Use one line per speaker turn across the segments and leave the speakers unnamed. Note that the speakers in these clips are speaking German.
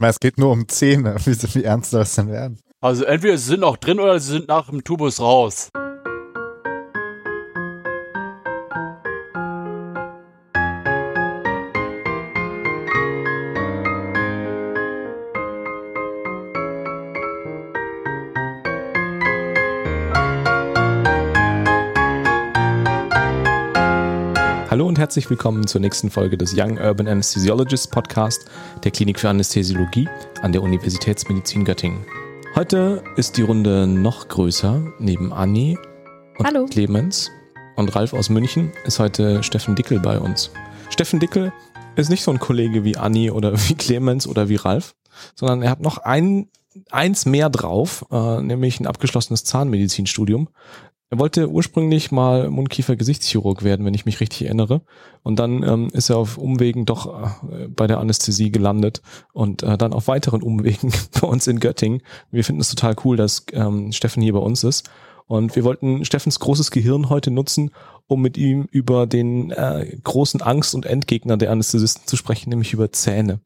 Es geht nur um Zähne. Wie, wie ernst soll es denn werden?
Also entweder sie sind noch drin oder sie sind nach dem Tubus raus.
Hallo und herzlich willkommen zur nächsten Folge des Young Urban Anesthesiologist Podcast der Klinik für Anästhesiologie an der Universitätsmedizin Göttingen. Heute ist die Runde noch größer. Neben Anni und
Hallo.
Clemens und Ralf aus München ist heute Steffen Dickel bei uns. Steffen Dickel ist nicht so ein Kollege wie Anni oder wie Clemens oder wie Ralf, sondern er hat noch ein, eins mehr drauf, äh, nämlich ein abgeschlossenes Zahnmedizinstudium. Er wollte ursprünglich mal Mundkiefer-Gesichtschirurg werden, wenn ich mich richtig erinnere. Und dann ähm, ist er auf Umwegen doch äh, bei der Anästhesie gelandet und äh, dann auf weiteren Umwegen bei uns in Göttingen. Wir finden es total cool, dass ähm, Steffen hier bei uns ist. Und wir wollten Steffens großes Gehirn heute nutzen, um mit ihm über den äh, großen Angst- und Endgegner der Anästhesisten zu sprechen, nämlich über Zähne.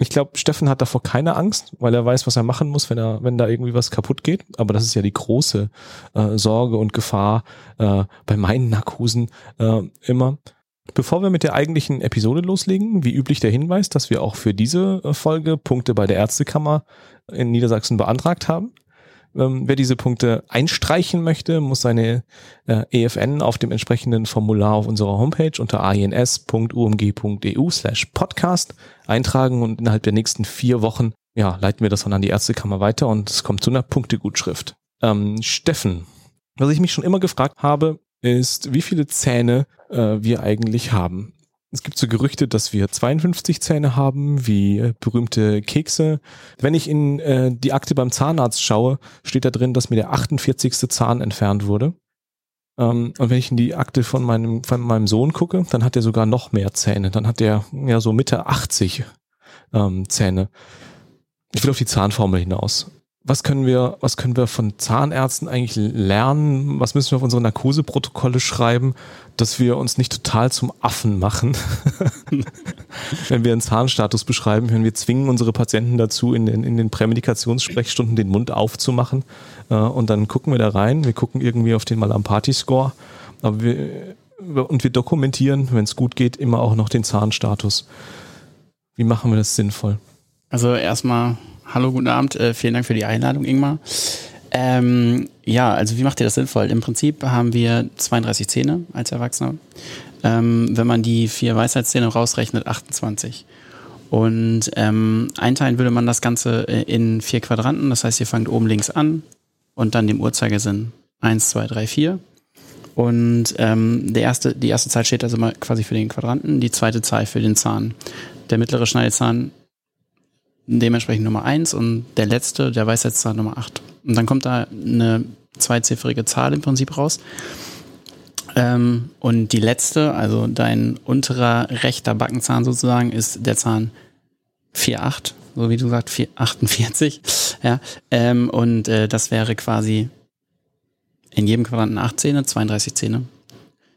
Ich glaube, Steffen hat davor keine Angst, weil er weiß, was er machen muss, wenn er, wenn da irgendwie was kaputt geht. Aber das ist ja die große äh, Sorge und Gefahr äh, bei meinen Narkosen äh, immer. Bevor wir mit der eigentlichen Episode loslegen, wie üblich der Hinweis, dass wir auch für diese äh, Folge Punkte bei der Ärztekammer in Niedersachsen beantragt haben. Ähm, wer diese Punkte einstreichen möchte, muss seine äh, EFN auf dem entsprechenden Formular auf unserer Homepage unter ins.umg.eu slash podcast eintragen und innerhalb der nächsten vier Wochen ja, leiten wir das dann an die Ärztekammer weiter und es kommt zu einer Punktegutschrift. Ähm, Steffen, was ich mich schon immer gefragt habe, ist, wie viele Zähne äh, wir eigentlich haben. Es gibt so Gerüchte, dass wir 52 Zähne haben, wie äh, berühmte Kekse. Wenn ich in äh, die Akte beim Zahnarzt schaue, steht da drin, dass mir der 48. Zahn entfernt wurde. Ähm, und wenn ich in die Akte von meinem, von meinem Sohn gucke, dann hat er sogar noch mehr Zähne. Dann hat der ja so Mitte 80 ähm, Zähne. Ich will auf die Zahnformel hinaus. Was können wir, was können wir von Zahnärzten eigentlich lernen? Was müssen wir auf unsere Narkoseprotokolle schreiben, dass wir uns nicht total zum Affen machen, wenn wir einen Zahnstatus beschreiben, wenn wir zwingen unsere Patienten dazu, in den, in den Prämedikationssprechstunden den Mund aufzumachen äh, und dann gucken wir da rein. Wir gucken irgendwie auf den Malampati-Score, aber wir, und wir dokumentieren, wenn es gut geht, immer auch noch den Zahnstatus. Wie machen wir das sinnvoll?
Also erstmal, hallo, guten Abend, äh, vielen Dank für die Einladung, Ingmar. Ähm, ja, also wie macht ihr das sinnvoll? Im Prinzip haben wir 32 Zähne als Erwachsener. Ähm, wenn man die vier Weisheitszähne rausrechnet, 28. Und ähm, einteilen würde man das Ganze äh, in vier Quadranten. Das heißt, ihr fangt oben links an und dann dem Uhrzeigersinn 1, 2, 3, 4. Und ähm, der erste, die erste Zahl steht also mal quasi für den Quadranten, die zweite Zahl für den Zahn. Der mittlere Schneidezahn dementsprechend Nummer 1 und der letzte, der Weisheitszahn Nummer 8. Und dann kommt da eine zweiziffrige Zahl im Prinzip raus. Ähm, und die letzte, also dein unterer rechter Backenzahn sozusagen, ist der Zahn 4,8, so wie du sagst, 4, 48. Ja, ähm, und äh, das wäre quasi in jedem Quadranten 8 Zähne, 32 Zähne.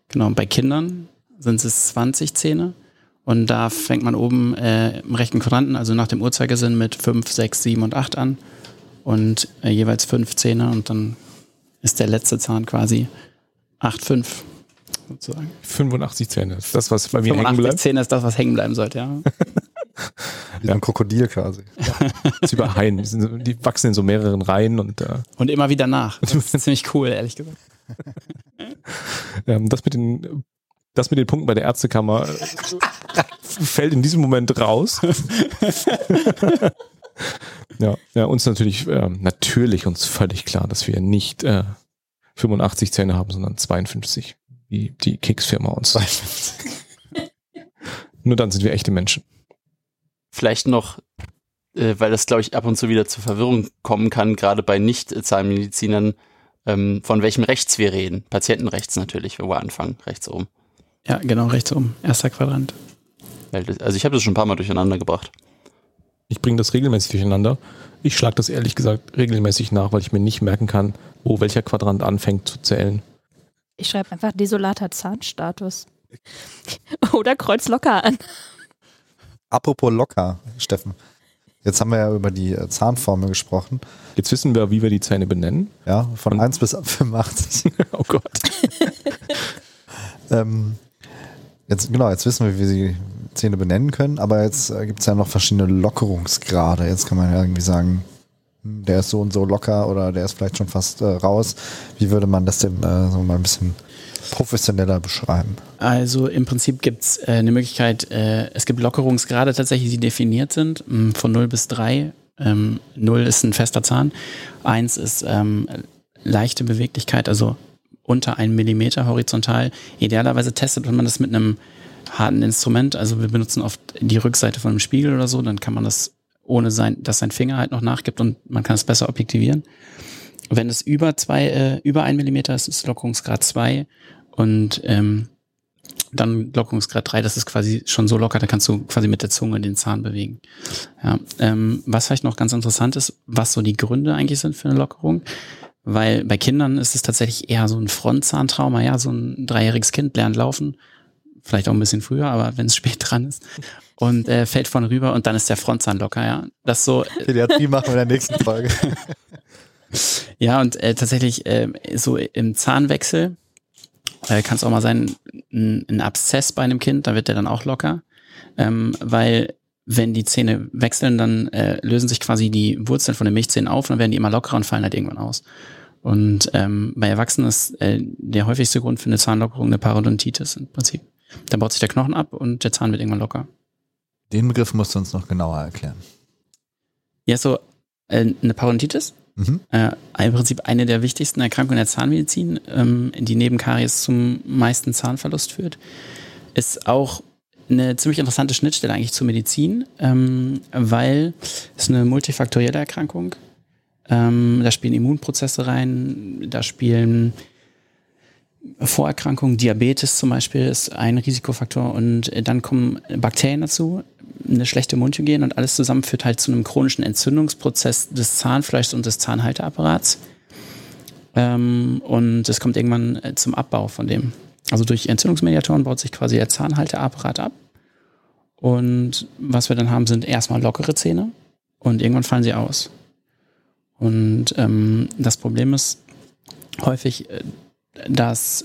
Genau, und bei Kindern sind es 20 Zähne. Und da fängt man oben äh, im rechten Quadranten, also nach dem Uhrzeigersinn, mit 5, 6, 7 und 8 an. Und äh, jeweils 5 Zähne und dann ist der letzte Zahn quasi 8, 5 sozusagen.
85 Zähne. ist das, was bei mir hängen
85
bleibt.
Zähne ist das, was hängen bleiben sollte, ja.
Wie ein Krokodil quasi.
Das ist über Haien. Die, sind, so- die wachsen in so mehreren Reihen und äh,
Und immer wieder nach. Das ist ziemlich cool, ehrlich gesagt.
ähm, das mit den das mit den Punkten bei der Ärztekammer äh, fällt in diesem Moment raus. ja, ja, uns natürlich ähm, natürlich uns völlig klar, dass wir nicht äh, 85 Zähne haben, sondern 52, wie die Keksfirma uns. Nur dann sind wir echte Menschen.
Vielleicht noch, äh, weil das, glaube ich, ab und zu wieder zur Verwirrung kommen kann, gerade bei Nicht-Zahnmedizinern, ähm, von welchem Rechts wir reden. Patientenrechts natürlich, wo wir anfangen, rechts oben.
Ja, genau, rechts oben. Erster Quadrant.
Also ich habe das schon ein paar Mal durcheinander gebracht.
Ich bringe das regelmäßig durcheinander. Ich schlage das ehrlich gesagt regelmäßig nach, weil ich mir nicht merken kann, wo welcher Quadrant anfängt zu zählen.
Ich schreibe einfach desolater Zahnstatus. Oder kreuz locker an.
Apropos locker, Steffen. Jetzt haben wir ja über die äh, Zahnformel gesprochen.
Jetzt wissen wir, wie wir die Zähne benennen.
Ja, von
Und-
1 bis 85.
oh Gott.
ähm, jetzt, genau, jetzt wissen wir, wie sie die Zähne benennen können, aber jetzt äh, gibt es ja noch verschiedene Lockerungsgrade. Jetzt kann man ja irgendwie sagen, hm, der ist so und so locker oder der ist vielleicht schon fast äh, raus. Wie würde man das denn äh, so mal ein bisschen professioneller beschreiben?
Also im Prinzip gibt es äh, eine Möglichkeit, äh, es gibt Lockerungsgrade tatsächlich, die definiert sind, mh, von 0 bis 3. Ähm, 0 ist ein fester Zahn, 1 ist ähm, leichte Beweglichkeit, also unter 1 Millimeter horizontal. Idealerweise testet man das mit einem harten Instrument, also wir benutzen oft die Rückseite von einem Spiegel oder so, dann kann man das ohne sein, dass sein Finger halt noch nachgibt und man kann es besser objektivieren. Wenn es über zwei, äh, über ein Millimeter ist, ist Lockerungsgrad 2 und ähm, dann Lockerungsgrad 3, das ist quasi schon so locker, da kannst du quasi mit der Zunge den Zahn bewegen. Ja, ähm, was vielleicht noch ganz interessant ist, was so die Gründe eigentlich sind für eine Lockerung, weil bei Kindern ist es tatsächlich eher so ein Frontzahntrauma, ja, so ein dreijähriges Kind lernt laufen, vielleicht auch ein bisschen früher, aber wenn es spät dran ist und äh, fällt vorne rüber und dann ist der Frontzahn locker, ja. Das so,
Pädiatrie machen wir in der nächsten Folge.
Ja, und äh, tatsächlich äh, so im Zahnwechsel äh, kann es auch mal sein, ein, ein Abszess bei einem Kind, da wird der dann auch locker, ähm, weil wenn die Zähne wechseln, dann äh, lösen sich quasi die Wurzeln von den Milchzähnen auf und dann werden die immer lockerer und fallen halt irgendwann aus. Und ähm, bei Erwachsenen ist äh, der häufigste Grund für eine Zahnlockerung eine Parodontitis im Prinzip. Da baut sich der Knochen ab und der Zahn wird irgendwann locker.
Den Begriff musst du uns noch genauer erklären.
Ja, so äh, eine Parodontitis
Mhm.
äh, im Prinzip eine der wichtigsten Erkrankungen der Zahnmedizin, ähm, die neben Karies zum meisten Zahnverlust führt. Ist auch eine ziemlich interessante Schnittstelle eigentlich zur Medizin, ähm, weil es eine multifaktorielle Erkrankung. Ähm, da spielen Immunprozesse rein, da spielen Vorerkrankungen, Diabetes zum Beispiel ist ein Risikofaktor und dann kommen Bakterien dazu, eine schlechte Mundhygiene und alles zusammen führt halt zu einem chronischen Entzündungsprozess des Zahnfleischs und des Zahnhalteapparats. Ähm, und es kommt irgendwann äh, zum Abbau von dem. Also durch Entzündungsmediatoren baut sich quasi der Zahnhalteapparat ab. Und was wir dann haben, sind erstmal lockere Zähne und irgendwann fallen sie aus. Und ähm, das Problem ist häufig, äh, dass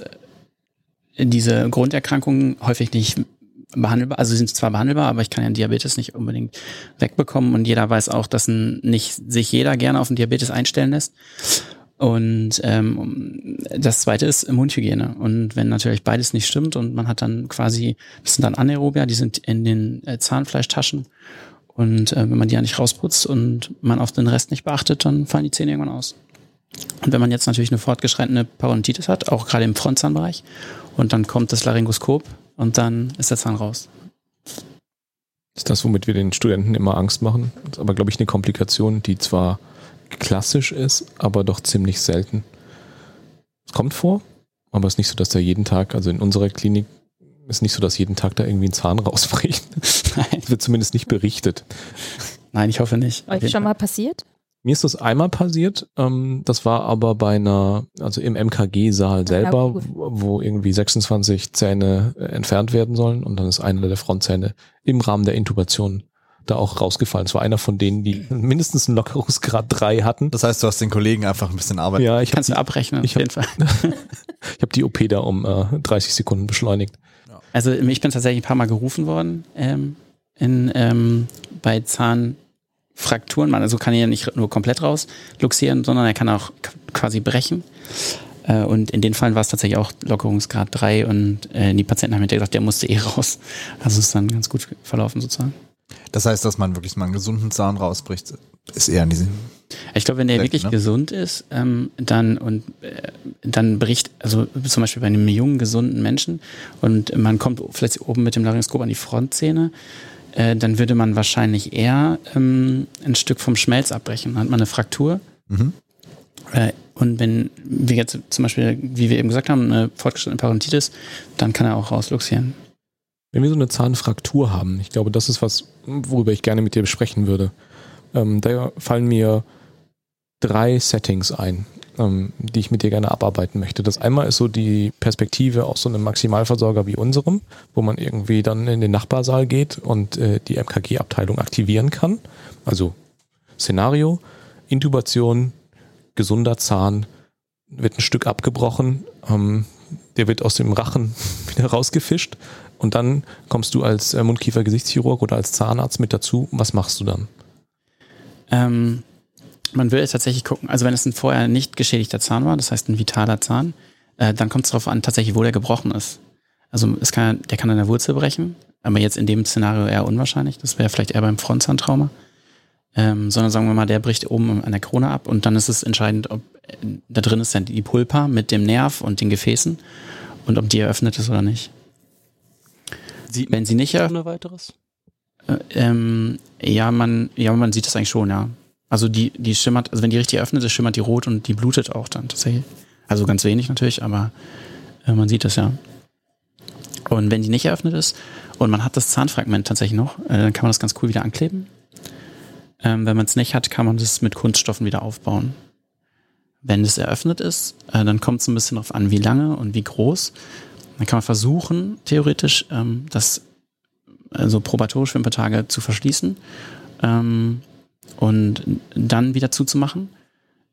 äh, diese Grunderkrankungen häufig nicht behandelbar, also sie sind zwar behandelbar, aber ich kann ja Diabetes nicht unbedingt wegbekommen und jeder weiß auch, dass ein, nicht sich jeder gerne auf den Diabetes einstellen lässt. Und ähm, das zweite ist Mundhygiene. Und wenn natürlich beides nicht stimmt und man hat dann quasi, das sind dann Anaerobia, die sind in den äh, Zahnfleischtaschen. Und äh, wenn man die ja nicht rausputzt und man auf den Rest nicht beachtet, dann fallen die Zähne irgendwann aus. Und wenn man jetzt natürlich eine fortgeschrittene Parodontitis hat, auch gerade im Frontzahnbereich, und dann kommt das Laryngoskop und dann ist der Zahn raus.
Ist das, womit wir den Studenten immer Angst machen. Das ist aber, glaube ich, eine Komplikation, die zwar klassisch ist, aber doch ziemlich selten. Es kommt vor, aber es ist nicht so, dass da jeden Tag, also in unserer Klinik, ist nicht so, dass jeden Tag da irgendwie ein Zahn rausbricht.
Nein,
Es wird zumindest nicht berichtet.
Nein ich hoffe nicht.
Euch schon mal passiert?
Mir ist das einmal passiert. Ähm, das war aber bei einer, also im MKG-Saal selber, wo irgendwie 26 Zähne äh, entfernt werden sollen und dann ist einer der Frontzähne im Rahmen der Intubation da auch rausgefallen. Es war einer von denen, die mindestens einen Lockerungsgrad 3 hatten.
Das heißt, du hast den Kollegen einfach ein bisschen Arbeit.
Ja, ich habe
Kannst
die,
du abrechnen,
ich
auf jeden Fall.
ich hab die OP da um äh, 30 Sekunden beschleunigt.
Also ich bin tatsächlich ein paar Mal gerufen worden ähm, in, ähm, bei Zahnfrakturen. Man also kann er ja nicht nur komplett raus luxieren, sondern er kann auch quasi brechen. Äh, und in den Fällen war es tatsächlich auch Lockerungsgrad 3 und äh, die Patienten haben hinterher gesagt, der musste eh raus. Also ist dann ganz gut verlaufen sozusagen.
Das heißt, dass man wirklich mal einen gesunden Zahn rausbricht, ist eher in diesem.
Ich glaube, wenn der
Direkt,
wirklich
ne?
gesund ist, ähm, dann und äh, dann bricht, also zum Beispiel bei einem jungen, gesunden Menschen und man kommt vielleicht oben mit dem Laryngoskop an die Frontzähne, äh, dann würde man wahrscheinlich eher ähm, ein Stück vom Schmelz abbrechen. Dann hat man eine Fraktur.
Mhm.
Äh, und wenn wir jetzt zum Beispiel, wie wir eben gesagt haben, eine fortgeschrittene Parodontitis, dann kann er auch rausluxieren.
Wenn wir so eine Zahnfraktur haben, ich glaube, das ist was, worüber ich gerne mit dir besprechen würde. Ähm, da fallen mir drei Settings ein. ähm, die ich mit dir gerne abarbeiten möchte. Das einmal ist so die Perspektive aus so einem Maximalversorger wie unserem, wo man irgendwie dann in den Nachbarsaal geht und äh, die MKG-Abteilung aktivieren kann. Also Szenario, Intubation, gesunder Zahn, wird ein Stück abgebrochen, ähm, der wird aus dem Rachen wieder rausgefischt und dann kommst du als äh, Mundkiefer-Gesichtschirurg oder als Zahnarzt mit dazu. Was machst du dann?
Ähm, man will tatsächlich gucken, also wenn es ein vorher nicht geschädigter Zahn war, das heißt ein vitaler Zahn, äh, dann kommt es darauf an, tatsächlich, wo der gebrochen ist. Also es kann, der kann an der Wurzel brechen, aber jetzt in dem Szenario eher unwahrscheinlich. Das wäre vielleicht eher beim Frontzahntrauma. Ähm, sondern sagen wir mal, der bricht oben an der Krone ab und dann ist es entscheidend, ob äh, da drin ist dann die Pulpa mit dem Nerv und den Gefäßen und ob die eröffnet ist oder nicht.
Sieht
Wenn sie nicht eröffnet,
ohne weiteres?
äh, ähm, ja, man, ja, man sieht das eigentlich schon, ja. Also die, die schimmert, also wenn die richtig eröffnet ist, schimmert die rot und die blutet auch dann tatsächlich. Also ganz wenig natürlich, aber äh, man sieht das ja. Und wenn die nicht eröffnet ist und man hat das Zahnfragment tatsächlich noch, äh, dann kann man das ganz cool wieder ankleben. Ähm, wenn man es nicht hat, kann man das mit Kunststoffen wieder aufbauen. Wenn es eröffnet ist, äh, dann kommt es ein bisschen darauf an, wie lange und wie groß. Dann kann man versuchen, theoretisch, ähm, das also probatorisch für ein paar Tage zu verschließen ähm, und dann wieder zuzumachen.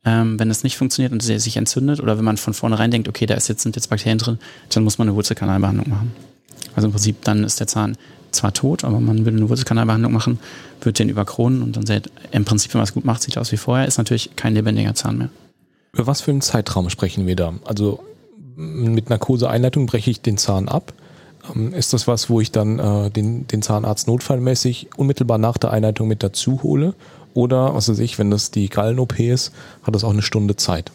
Ähm, wenn das nicht funktioniert und es sich entzündet oder wenn man von vornherein denkt, okay, da ist jetzt, sind jetzt Bakterien drin, dann muss man eine Wurzelkanalbehandlung machen. Also im Prinzip dann ist der Zahn zwar tot, aber man würde eine Wurzelkanalbehandlung machen, wird den überkronen und dann sieht im Prinzip, wenn man es gut macht, sieht aus wie vorher, ist natürlich kein lebendiger Zahn mehr.
Über was für einen Zeitraum sprechen wir da? Also mit Narkoseeinleitung breche ich den Zahn ab. Ähm, Ist das was, wo ich dann äh, den, den Zahnarzt notfallmäßig unmittelbar nach der Einleitung mit dazu hole? Oder, was weiß ich, wenn das die Gallen-OP ist, hat das auch eine Stunde Zeit.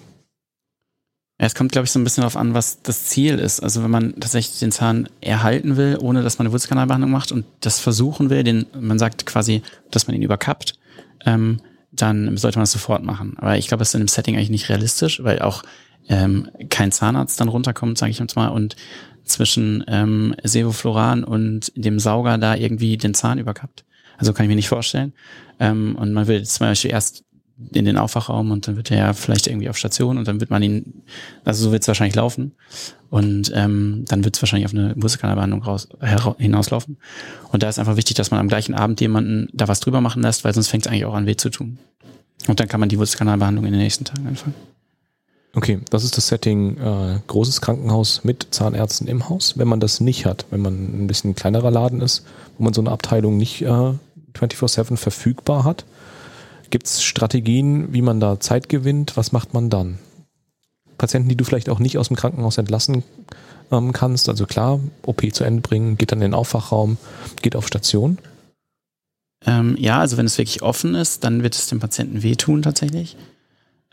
Es kommt, glaube ich, so ein bisschen darauf an, was das Ziel ist. Also wenn man tatsächlich den Zahn erhalten will, ohne dass man eine Wurzelkanalbehandlung macht und das versuchen will, den, man sagt quasi, dass man ihn überkappt, ähm, dann sollte man das sofort machen. Aber ich glaube, das ist in dem Setting eigentlich nicht realistisch, weil auch ähm, kein Zahnarzt dann runterkommt, sage ich jetzt mal, und zwischen ähm, Sevofloran und dem Sauger da irgendwie den Zahn überkappt. Also kann ich mir nicht vorstellen. Ähm, und man will zum Beispiel erst in den Aufwachraum und dann wird er ja vielleicht irgendwie auf Station und dann wird man ihn, also so wird es wahrscheinlich laufen und ähm, dann wird es wahrscheinlich auf eine Wurzelkanalbehandlung raus, hinauslaufen. Und da ist einfach wichtig, dass man am gleichen Abend jemanden da was drüber machen lässt, weil sonst fängt es eigentlich auch an weh zu tun. Und dann kann man die Wurzelkanalbehandlung in den nächsten Tagen anfangen.
Okay, das ist das Setting äh, großes Krankenhaus mit Zahnärzten im Haus. Wenn man das nicht hat, wenn man ein bisschen kleinerer Laden ist, wo man so eine Abteilung nicht äh, 24/7 verfügbar hat, gibt es Strategien, wie man da Zeit gewinnt? Was macht man dann? Patienten, die du vielleicht auch nicht aus dem Krankenhaus entlassen ähm, kannst, also klar, OP zu Ende bringen, geht dann in den Aufwachraum, geht auf Station.
Ähm, ja, also wenn es wirklich offen ist, dann wird es dem Patienten wehtun tatsächlich.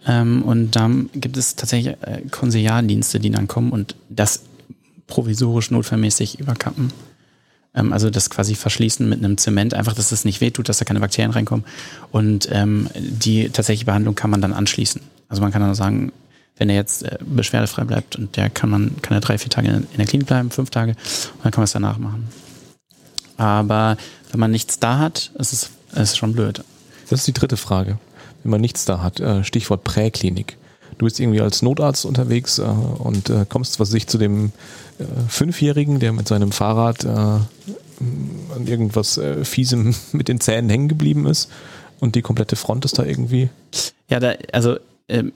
Ähm, und dann gibt es tatsächlich äh, Konsiliardienste, die dann kommen und das provisorisch notfallmäßig überkappen. Ähm, also das quasi verschließen mit einem Zement, einfach, dass es nicht wehtut, dass da keine Bakterien reinkommen. Und ähm, die tatsächliche Behandlung kann man dann anschließen. Also man kann dann sagen, wenn er jetzt äh, beschwerdefrei bleibt und der kann man, kann er drei, vier Tage in, der Klinik bleiben, fünf Tage, und dann kann man es danach machen. Aber wenn man nichts da hat, ist es ist schon blöd.
Das ist die dritte Frage. Wenn man nichts da hat, äh, Stichwort Präklinik. Du bist irgendwie als Notarzt unterwegs äh, und äh, kommst, was weiß ich, zu dem äh, Fünfjährigen, der mit seinem Fahrrad an irgendwas Fiesem mit den Zähnen hängen geblieben ist und die komplette Front ist da irgendwie.
Ja, da, also ähm,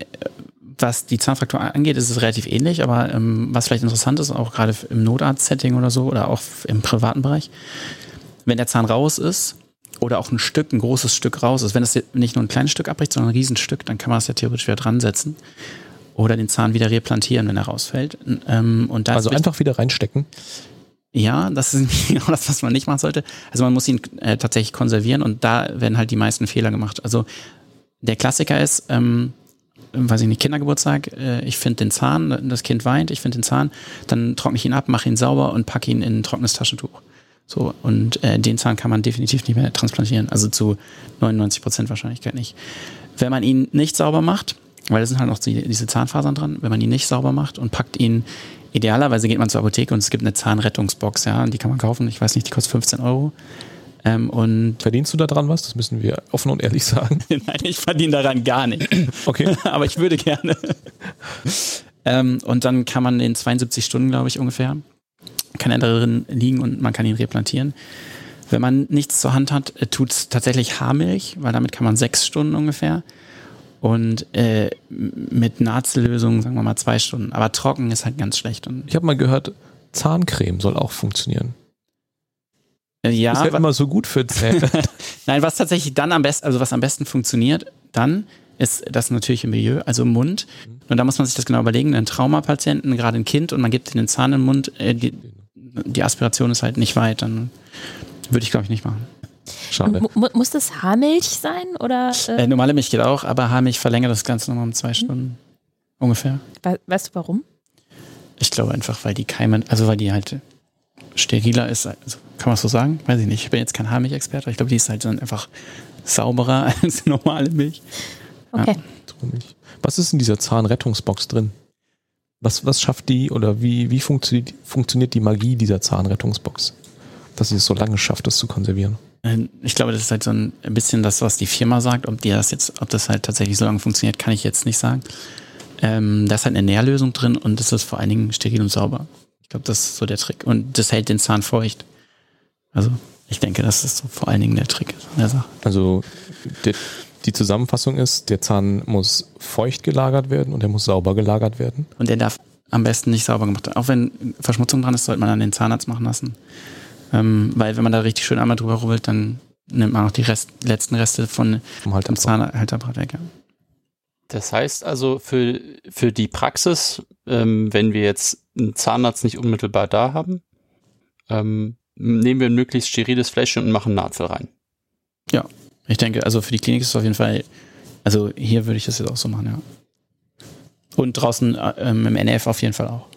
was die Zahnfraktur angeht, ist es relativ ähnlich, aber ähm, was vielleicht interessant ist, auch gerade im Notarzt-Setting oder so oder auch im privaten Bereich, wenn der Zahn raus ist oder auch ein Stück, ein großes Stück raus ist, wenn es nicht nur ein kleines Stück abbricht, sondern ein Riesenstück, dann kann man es ja theoretisch wieder dran setzen oder den Zahn wieder replantieren, wenn er rausfällt. Ähm, und
Also einfach wieder reinstecken.
ja, das ist genau das, was man nicht machen sollte. Also man muss ihn äh, tatsächlich konservieren und da werden halt die meisten Fehler gemacht. Also der Klassiker ist, ähm, weiß ich nicht, Kindergeburtstag, äh, ich finde den Zahn, das Kind weint, ich finde den Zahn, dann trockne ich ihn ab, mache ihn sauber und packe ihn in ein trockenes Taschentuch. So, und äh, den Zahn kann man definitiv nicht mehr transplantieren, also zu 99 Prozent Wahrscheinlichkeit nicht. Wenn man ihn nicht sauber macht, weil da sind halt noch die, diese Zahnfasern dran, wenn man ihn nicht sauber macht und packt ihn, idealerweise geht man zur Apotheke und es gibt eine Zahnrettungsbox, ja, und die kann man kaufen, ich weiß nicht, die kostet 15 Euro. Ähm, und
Verdienst du da dran was? Das müssen wir offen und ehrlich sagen.
nein, ich verdiene daran gar nicht.
Okay.
Aber ich würde gerne. ähm, und dann kann man in 72 Stunden, glaube ich, ungefähr, kann er darin liegen und man kann ihn replantieren. Wenn man nichts zur Hand hat, tut es tatsächlich Haarmilch, weil damit kann man sechs Stunden ungefähr. Und äh, mit Nazellösung, sagen wir mal, zwei Stunden. Aber trocken ist halt ganz schlecht. Und
Ich habe mal gehört, Zahncreme soll auch funktionieren.
äh, ja,
ist
wa-
immer so gut für Zähne.
Nein, was tatsächlich dann am besten, also was am besten funktioniert, dann ist das natürliche Milieu, also Mund. Und da muss man sich das genau überlegen. Ein Traumapatienten, gerade ein Kind, und man gibt den Zahn im Mund, äh, die, die Aspiration ist halt nicht weit, dann würde ich, glaube ich, nicht machen.
Schade.
Mu- mu- muss das Haarmilch sein oder äh,
Äh, normale Milch geht auch, aber Haarmilch verlängert das Ganze nochmal um zwei Stunden. Ungefähr.
we weißt du warum?
Ich glaube einfach, weil die Keime, also weil die halt steriler ist. Also, kann man so sagen? Weiß ich nicht. Ich bin jetzt kein Haarmilch-Experte, aber ich glaube, die ist halt dann einfach sauberer als normale Milch.
Okay.
Traurig. Was ist in dieser Zahnrettungsbox drin? Was, was schafft die oder wie, wie funktioniert, funktioniert die Magie dieser Zahnrettungsbox? Dass sie es so lange schafft, das zu konservieren.
Ähm, Ich glaube, das ist halt so ein bisschen das, was die Firma sagt. Ob die das jetzt, ob das halt tatsächlich so lange funktioniert, kann ich jetzt nicht sagen. Ähm, da ist halt eine Nährlösung drin und es ist vor allen Dingen steril und sauber. Ich glaube, das ist so der Trick. Und das hält den Zahn feucht. Also, ich denke, das ist so vor allen Dingen der Trick der Sache.
Also der, die Zusammenfassung ist, der Zahn muss feucht gelagert werden und er muss sauber gelagert werden.
Und der darf am besten nicht sauber gemacht werden. Auch wenn Verschmutzung dran ist, sollte man dann den Zahnarzt machen lassen. Ähm, weil wenn man da richtig schön einmal drüber rubbelt, dann nimmt man auch die Rest, letzten Reste von
Um halt
dem Zahnhalterapparat weg. Ja.
Das heißt also für, für die Praxis, ähm, wenn wir jetzt einen Zahnarzt nicht unmittelbar da haben, ähm, nehmen wir ein möglichst steriles Fläschchen und machen Nahtzel rein.
Ich denke, also für die Klinik ist es auf jeden Fall, also hier würde ich das jetzt auch so machen, ja. Und draußen äh, ähm, im NF auf jeden Fall auch.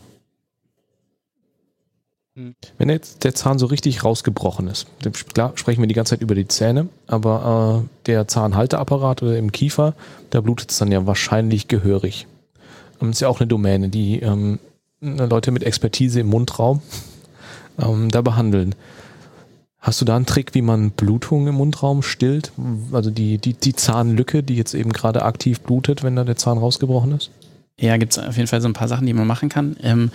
Wenn jetzt der Zahn so richtig rausgebrochen ist, klar sprechen wir die ganze Zeit über die Zähne, aber äh, der Zahnhalteapparat oder im Kiefer, da blutet es dann ja wahrscheinlich gehörig. Ähm, ist ja auch eine Domäne, die ähm, Leute mit Expertise im Mundraum ähm, da behandeln. Hast du da einen Trick, wie man Blutung im Mundraum stillt? Also die, die, die Zahnlücke, die jetzt eben gerade aktiv blutet, wenn da der Zahn rausgebrochen ist?
Ja, gibt es auf jeden Fall so ein paar Sachen, die man machen kann. Ähm,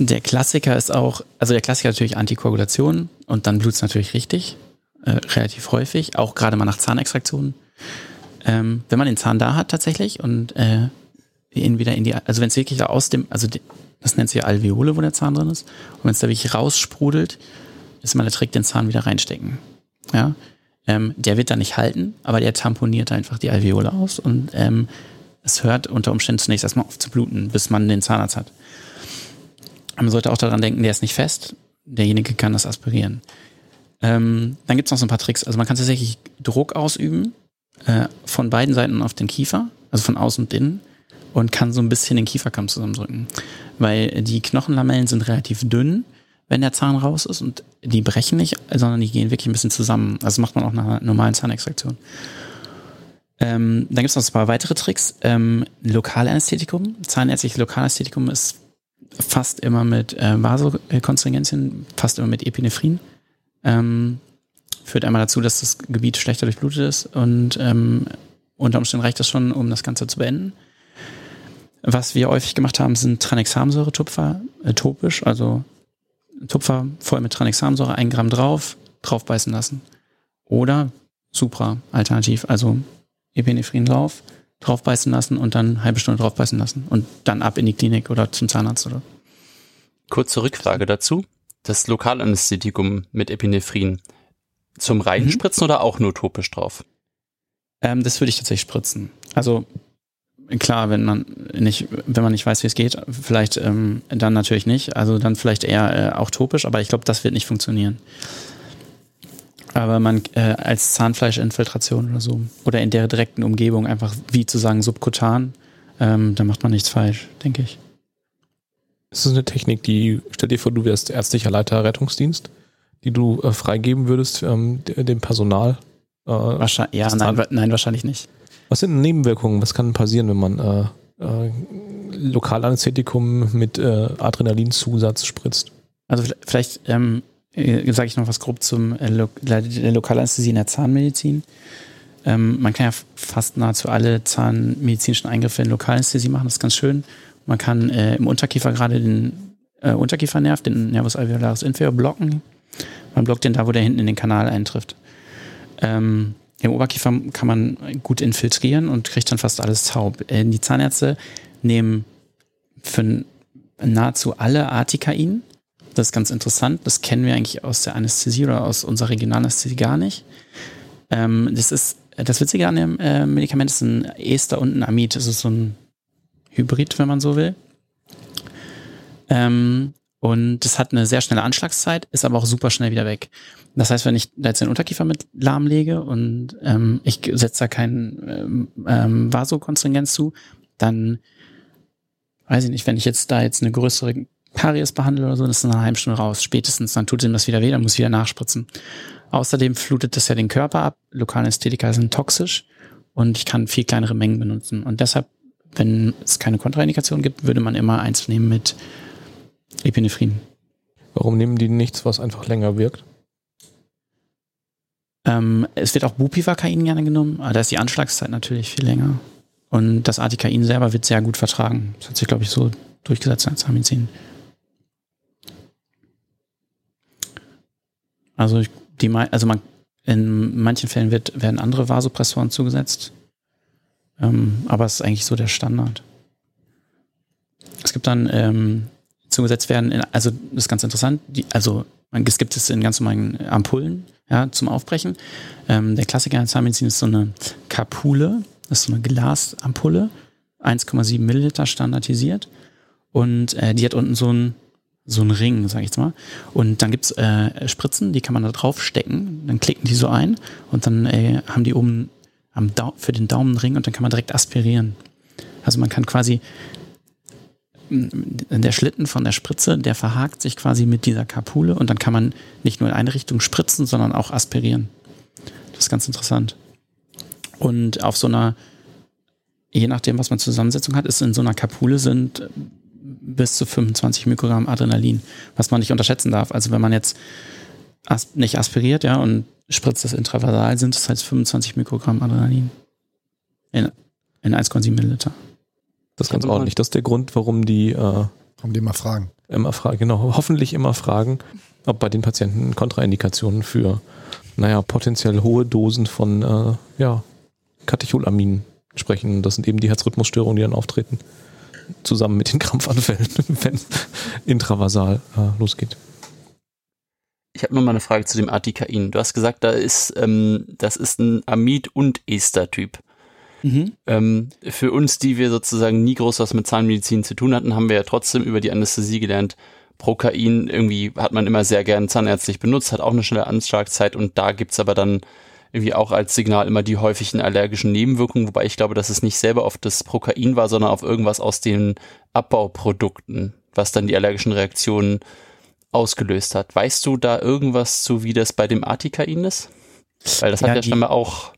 der Klassiker ist auch, also der Klassiker natürlich Antikoagulation und dann blutet es natürlich richtig, äh, relativ häufig, auch gerade mal nach Zahnextraktionen. Ähm, wenn man den Zahn da hat tatsächlich und äh, ihn wieder in die, also wenn es wirklich aus dem, also die, das nennt sich Alveole, wo der Zahn drin ist, und wenn es da wirklich raussprudelt, ist mal der Trick, den Zahn wieder reinstecken. Ja, ähm, der wird da nicht halten, aber der tamponiert einfach die Alveole aus und ähm, es hört unter Umständen zunächst erstmal auf zu bluten, bis man den Zahnarzt hat. Man sollte auch daran denken, der ist nicht fest. Derjenige kann das aspirieren. Ähm, dann gibt es noch so ein paar Tricks. Also man kann tatsächlich Druck ausüben äh, von beiden Seiten auf den Kiefer, also von außen und innen, und kann so ein bisschen den Kieferkamm zusammendrücken. Weil die Knochenlamellen sind relativ dünn, wenn der Zahn raus ist und die brechen nicht, sondern die gehen wirklich ein bisschen zusammen. Also macht man auch nach einer normalen Zahnextraktion. Ähm, dann gibt es noch ein paar weitere Tricks. Ähm, Lokalanästhetikum. Zahnärztliches Lokalanästhetikum ist fast immer mit äh, Vasokonstringentien, fast immer mit Epinephrin. Ähm, führt einmal dazu, dass das Gebiet schlechter durchblutet ist und ähm, unter Umständen reicht das schon, um das Ganze zu beenden. Was wir häufig gemacht haben, sind Tranexamsäure-Tupfer, äh, topisch, also Tupfer voll mit Tranexamsäure, ein Gramm drauf, draufbeißen lassen. Oder Supra, alternativ, also Epinephrin drauf, draufbeißen lassen und dann eine halbe Stunde draufbeißen lassen und dann ab in die Klinik oder zum Zahnarzt oder.
Kurze Rückfrage dazu. Das Lokalanästhetikum mit Epinephrin zum Reinspritzen oder auch nur topisch drauf?
Ähm, das würde ich tatsächlich spritzen. Also klar, wenn man nicht, wenn man nicht weiß, wie es geht, vielleicht ähm, dann natürlich nicht. Also dann vielleicht eher äh, auch topisch, aber ich glaube, das wird nicht funktionieren. Aber man äh, als Zahnfleischinfiltration oder so oder in der direkten Umgebung einfach wie zu sagen subkutan, ähm, da macht man nichts falsch, denke ich.
Ist das eine Technik, die, stell dir vor, du wärst ärztlicher Leiter Rettungsdienst, die du äh, freigeben würdest ähm, de- dem Personal? Äh,
Wahrscheinlich, ja, nein, nein, wahrscheinlich nicht.
Was sind Nebenwirkungen? Was kann passieren, wenn man äh, äh, Lokalanästhetikum mit äh, Adrenalinzusatz spritzt?
Also vielleicht ähm, äh, sage ich noch was grob zum äh, Lo Lokalanästhesie in der Zahnmedizin. Ähm, man kann ja fast nahezu alle zahnmedizinischen Eingriffe in Lokalanästhesie machen. Das ist ganz schön. Man kann äh, im Unterkiefer gerade den äh, Unterkiefernerv, den Nervus alveolaris inferior, blocken. Man blockt den da, wo der hinten in den Kanal eintrifft. Ähm, Im Oberkiefer kann man gut infiltrieren und kriegt dann fast alles taub. Äh, die Zahnärzte nehmen für nahezu alle Artikain. Das ist ganz interessant. Das kennen wir eigentlich aus der Anästhesie oder aus unserer Regionalanästhesie gar nicht. Ähm, das ist das Witzige an dem äh, Medikament ist ein Ester und ein Amid. Das ist so ein Hybrid, wenn man so will. Ähm, und das hat eine sehr schnelle Anschlagszeit, ist aber auch super schnell wieder weg. Das heißt, wenn ich da jetzt den Unterkiefer mit lahmlege und ähm, ich setze da keinen ähm, ähm, Vasokonstringenz zu, dann weiß ich nicht, wenn ich jetzt da jetzt eine größere Karies behandle oder so, das ist eine halbe Stunde raus. Spätestens, dann tut ihm das wieder weh, dann muss ich wieder nachspritzen. Außerdem flutet das ja den Körper ab. Lokalanästhetika sind toxisch und ich kann viel kleinere Mengen benutzen. Und deshalb, wenn es keine Kontraindikation gibt, würde man immer eins nehmen mit Epinephrin.
Warum nehmen die nichts, was einfach länger wirkt?
Ähm, es wird auch Bupivacain gerne genommen, aber da ist die Anschlagszeit natürlich viel länger. Und das Artikain selber wird sehr gut vertragen. Das hat sich, glaube ich, so durchgesetzt als Zahnmedizin. Also, ich, die, also man, in manchen Fällen wird, werden andere Vasopressoren zugesetzt. Ähm, aber es ist eigentlich so der Standard. Es gibt dann ähm, zugesetzt werden, in, also das ist ganz interessant, die, also es gibt es in ganz normalen Ampullen ja, zum Aufbrechen. Ähm, der Klassiker in Zahnmedizin ist so eine Kapule, das ist so eine Glasampulle, 1,7 Milliliter standardisiert. Und äh, die hat unten so ein so Ring, sag ich jetzt mal. Und dann gibt's äh, Spritzen, die kann man da drauf stecken, dann klicken die so ein und dann äh, haben die oben am für den Daumen einen Ring und dann kann man direkt aspirieren. Also man kann quasi der Schlitten von der Spritze, der verhakt sich quasi mit dieser Kapule und dann kann man nicht nur in eine Richtung spritzen, sondern auch aspirieren. Das ist ganz interessant. Und auf so einer, je nachdem, was man Zusammensetzung hat, ist in so einer Kapule sind bis zu 25 Mikrogramm Adrenalin, was man nicht unterschätzen darf. Also wenn man jetzt nicht aspiriert, ja, und spritzt das intravasal, sind es halt 25 Mikrogramm Adrenalin. In, in 1,7 Milliliter.
Das ist ganz ordentlich. Das ist der Grund, warum die, äh,
Warum die immer fragen.
immer fragen, genau, hoffentlich immer fragen, ob bei den Patienten Kontraindikationen für, naja, potenziell hohe Dosen von, äh, ja, Katecholamin sprechen. Das sind eben die Herzrhythmusstörungen, die dann auftreten. Zusammen mit den Krampfanfällen, wenn intravasal äh, losgeht.
Ich habe noch mal eine Frage zu dem Artikain. Du hast gesagt, da ist, ähm, das ist ein Amid- und Ester-Typ.
Mhm.
Ähm, für uns, die wir sozusagen nie groß was mit Zahnmedizin zu tun hatten, haben wir ja trotzdem über die Anästhesie gelernt. Prokain irgendwie hat man immer sehr gern zahnärztlich benutzt, hat auch eine schnelle Anschlagzeit und da gibt's aber dann irgendwie auch als Signal immer die häufigen allergischen Nebenwirkungen, wobei ich glaube, dass es nicht selber auf das Prokain war, sondern auf irgendwas aus den Abbauprodukten, was dann die allergischen Reaktionen ausgelöst hat. Weißt du da irgendwas zu, wie das bei dem Artikain ist? Weil das
Ja,
hat ja
die-
scheinbar auch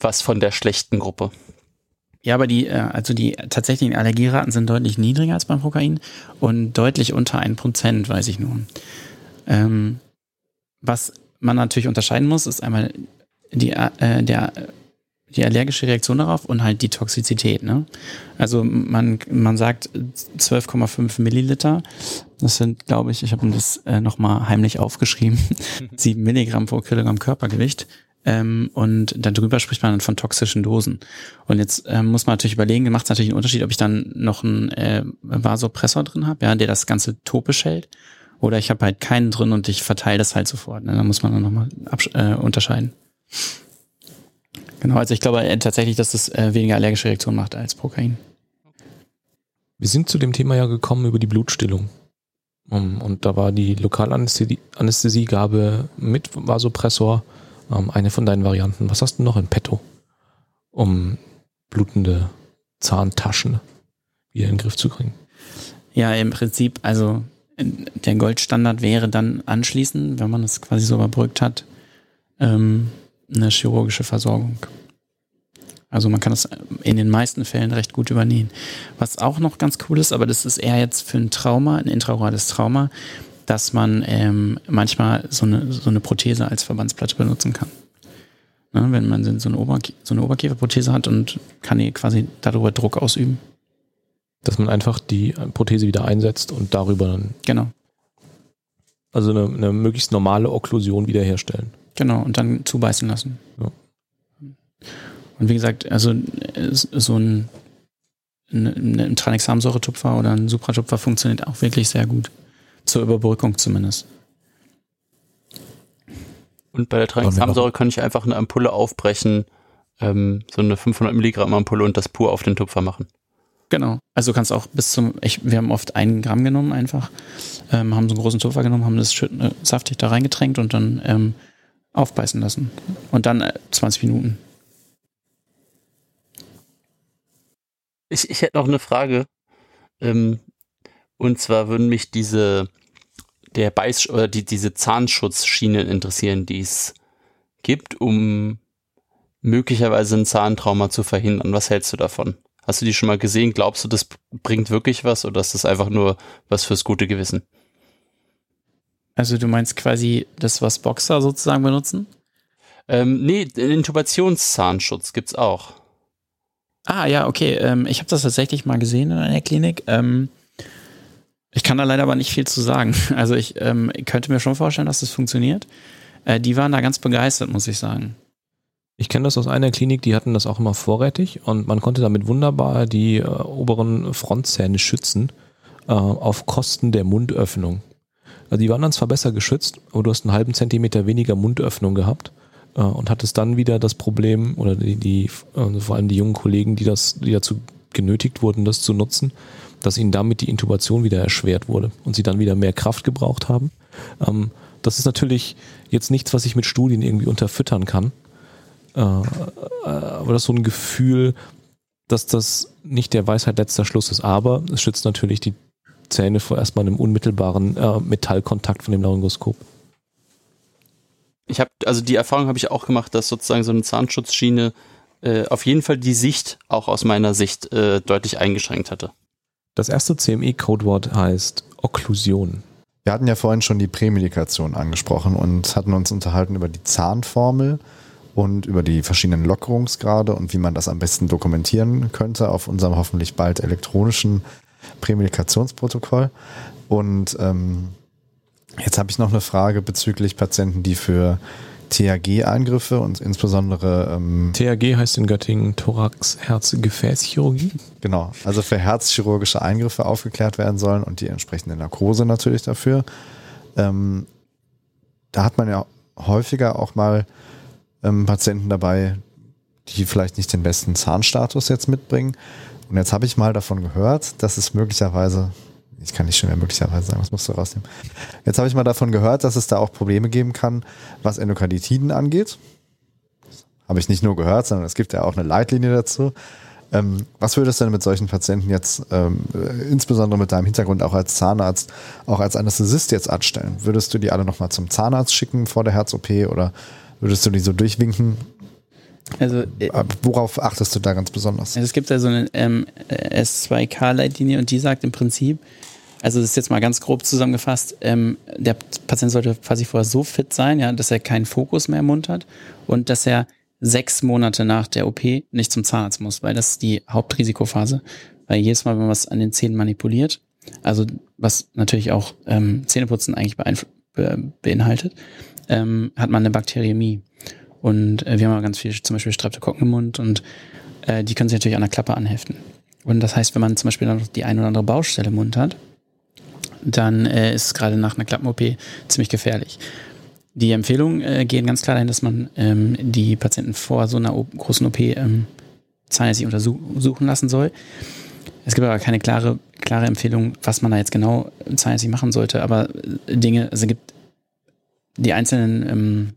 was von der schlechten Gruppe.
Ja, aber die, äh, also die tatsächlichen Allergieraten sind deutlich niedriger als beim Prokain und deutlich unter 1%, weiß ich nur. Ähm, was man natürlich unterscheiden muss, ist einmal die, äh, der, die allergische Reaktion darauf und halt die Toxizität. Ne? Also man, man sagt 12,5 Milliliter. Das sind, glaube ich, ich habe das äh, nochmal heimlich aufgeschrieben, 7 Milligramm pro Kilogramm Körpergewicht. Ähm, und darüber spricht man dann von toxischen Dosen. Und jetzt ähm, muss man natürlich überlegen, macht es natürlich einen Unterschied, ob ich dann noch einen äh, Vasopressor drin habe, ja, der das Ganze topisch hält, oder ich habe halt keinen drin und ich verteile das halt sofort. Ne? Da muss man dann nochmal äh, unterscheiden. Genau, also ich glaube äh, tatsächlich, dass das äh, weniger allergische Reaktion macht als Prokain.
Wir sind zu dem Thema ja gekommen über die Blutstillung. Um, Und da war die Lokalanästhesiegabe mit Vasopressor ähm, eine von deinen Varianten. Was hast du noch in petto, um blutende Zahntaschen wieder in den Griff zu kriegen?
Ja, im Prinzip, also der Goldstandard wäre dann anschließend, wenn man es quasi so überbrückt hat, ähm, eine chirurgische Versorgung. Also man kann das in den meisten Fällen recht gut übernähen. Was auch noch ganz cool ist, aber das ist eher jetzt für ein Trauma, ein intraorales Trauma, dass man ähm, manchmal so eine, so eine Prothese als Verbandsplatte benutzen kann. Ne, wenn man so eine, Oberk so eine Oberkieferprothese hat und kann die quasi darüber Druck ausüben.
Dass man einfach die Prothese wieder einsetzt und darüber dann,
Genau,
also eine, eine möglichst normale Okklusion wiederherstellen.
genau. Und dann zubeißen lassen.
Ja.
Und wie gesagt, also so ein, ein, ein Tranexamsäuretupfer oder ein Supratupfer funktioniert auch wirklich sehr gut. Zur Überbrückung zumindest.
Und bei der Tranexamsäure kann ich einfach eine Ampulle aufbrechen, ähm, so eine 500 Milligramm Ampulle und das pur auf den Tupfer machen.
Genau. Also du kannst auch bis zum, ich, wir haben oft einen Gramm genommen einfach, ähm, haben so einen großen Tupfer genommen, haben das schön, äh, saftig da reingetränkt und dann ähm, aufbeißen lassen. Und dann äh, 20 Minuten.
Ich, ich hätte noch eine Frage. Ähm, und zwar würden mich diese der Beiß oder die, diese Zahnschutzschienen interessieren, die es gibt, um möglicherweise ein Zahntrauma zu verhindern. Was hältst du davon? Hast du die schon mal gesehen? Glaubst du, das bringt wirklich was oder ist das einfach nur was fürs gute Gewissen?
Also du meinst quasi das, was Boxer sozusagen benutzen?
Ähm, nee, den Intubationszahnschutz gibt's auch.
Ah, ja, okay. Ähm, ich habe das tatsächlich mal gesehen in einer Klinik. Ähm, ich kann da leider aber nicht viel zu sagen. Also ich ähm, könnte mir schon vorstellen, dass das funktioniert. Äh, die waren da ganz begeistert, muss ich sagen.
Ich kenne das aus einer Klinik, die hatten das auch immer vorrätig und man konnte damit wunderbar die äh, oberen Frontzähne schützen äh, auf Kosten der Mundöffnung. Also die waren dann zwar besser geschützt, aber du hast einen halben Zentimeter weniger Mundöffnung gehabt äh, und hattest dann wieder das Problem oder die, die also vor allem die jungen Kollegen, die das, die dazu genötigt wurden, das zu nutzen, dass ihnen damit die Intubation wieder erschwert wurde und sie dann wieder mehr Kraft gebraucht haben. Ähm, das ist natürlich jetzt nichts, was ich mit Studien irgendwie unterfüttern kann. Äh, aber das ist so ein Gefühl, dass das nicht der Weisheit letzter Schluss ist. Aber es schützt natürlich die Zähne vor erstmal einem unmittelbaren äh, Metallkontakt von dem Laryngoskop.
Ich habe, also die Erfahrung habe ich auch gemacht, dass sozusagen so eine Zahnschutzschiene äh, auf jeden Fall die Sicht, auch aus meiner Sicht, äh, deutlich eingeschränkt hatte.
Das erste CME-Codewort heißt Okklusion.
Wir hatten ja vorhin schon die Prämedikation angesprochen und hatten uns unterhalten über die Zahnformel und über die verschiedenen Lockerungsgrade und wie man das am besten dokumentieren könnte auf unserem hoffentlich bald elektronischen Prämedikationsprotokoll. Und ähm, jetzt habe ich noch eine Frage bezüglich Patienten, die für THG-Eingriffe und insbesondere ähm,
THG heißt in Göttingen Thorax, Herz, Gefäßchirurgie.
Genau, also für herzchirurgische Eingriffe aufgeklärt werden sollen und die entsprechende Narkose natürlich dafür. Ähm, da hat man ja häufiger auch mal ähm, Patienten dabei, die vielleicht nicht den besten Zahnstatus jetzt mitbringen. Und jetzt habe ich mal davon gehört, dass es möglicherweise, ich kann nicht schon mehr möglicherweise sagen, was musst du rausnehmen? Jetzt habe ich mal davon gehört, dass es da auch Probleme geben kann, was Endokarditiden angeht. Habe ich nicht nur gehört, sondern es gibt ja auch eine Leitlinie dazu. Ähm, was würdest du denn mit solchen Patienten jetzt, ähm, äh, insbesondere mit deinem Hintergrund auch als Zahnarzt, auch als Anästhesist jetzt anstellen? Würdest du die alle nochmal zum Zahnarzt schicken vor der Herz-OP oder würdest du die so durchwinken?
Also äh,
Äh, Worauf achtest du da ganz besonders?
Also es gibt ja so eine ähm, S2K-Leitlinie und die sagt im Prinzip, also das ist jetzt mal ganz grob zusammengefasst, ähm, der Patient sollte quasi vorher so fit sein, ja, dass er keinen Fokus mehr im Mund hat und dass er sechs Monate nach der OP nicht zum Zahnarzt muss, weil das ist die Hauptrisikophase. Weil jedes Mal, wenn man was an den Zähnen manipuliert, also was natürlich auch ähm, Zähneputzen eigentlich be beinhaltet, ähm, hat man eine Bakteriämie. Und äh, wir haben ja ganz viel zum Beispiel Streptokokken im Mund und äh, die können sich natürlich an der Klappe anheften. Und das heißt, wenn man zum Beispiel dann noch die ein oder andere Baustelle im Mund hat, dann äh, ist es gerade nach einer Klappen-OP ziemlich gefährlich. Die Empfehlungen äh, gehen ganz klar dahin, dass man ähm, die Patienten vor so einer o großen OP ähm, zahnärztlich untersuchen lassen soll. Es gibt aber keine klare, klare Empfehlung, was man da jetzt genau zahnärztlich machen sollte, aber äh, Dinge, also gibt die einzelnen ähm,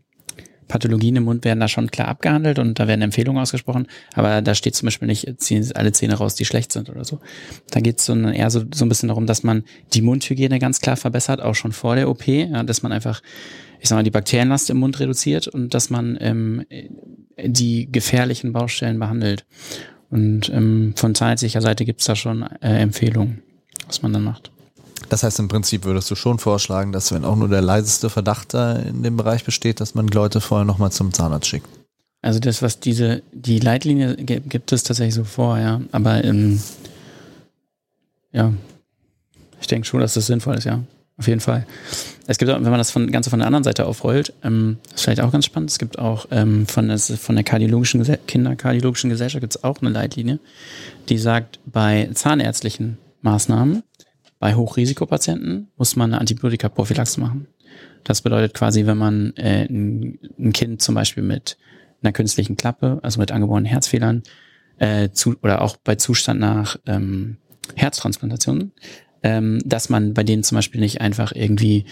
Pathologien im Mund werden da schon klar abgehandelt und da werden Empfehlungen ausgesprochen, aber da steht zum Beispiel nicht, ziehen alle Zähne raus, die schlecht sind oder so. Da geht es so eher so, so ein bisschen darum, dass man die Mundhygiene ganz klar verbessert, auch schon vor der OP, ja, dass man einfach, ich sag mal, die Bakterienlast im Mund reduziert und dass man ähm, die gefährlichen Baustellen behandelt. Und ähm, von zahnärztlicher Seite gibt's da schon äh, Empfehlungen, was man dann macht.
Das heißt, im Prinzip würdest du schon vorschlagen, dass wenn auch nur der leiseste Verdacht da in dem Bereich besteht, dass man Leute vorher nochmal zum Zahnarzt schickt.
Also das, was diese, die Leitlinie gi- gibt es tatsächlich so vor, ja. Aber ähm, ja, ich denke schon, dass das sinnvoll ist, ja. Auf jeden Fall. Es gibt auch, wenn man das von, Ganze von der anderen Seite aufrollt, ähm, ist vielleicht auch ganz spannend. Es gibt auch ähm, von, ist von der kardiologischen Kinderkardiologischen Gesellschaft gibt es auch eine Leitlinie, die sagt, bei zahnärztlichen Maßnahmen, bei Hochrisikopatienten muss man eine Antibiotika-Prophylaxe machen. Das bedeutet quasi, wenn man äh, ein, Kind zum Beispiel mit einer künstlichen Klappe, also mit angeborenen Herzfehlern, äh, zu, oder auch bei Zustand nach ähm, Herztransplantationen, ähm, dass man bei denen zum Beispiel nicht einfach irgendwie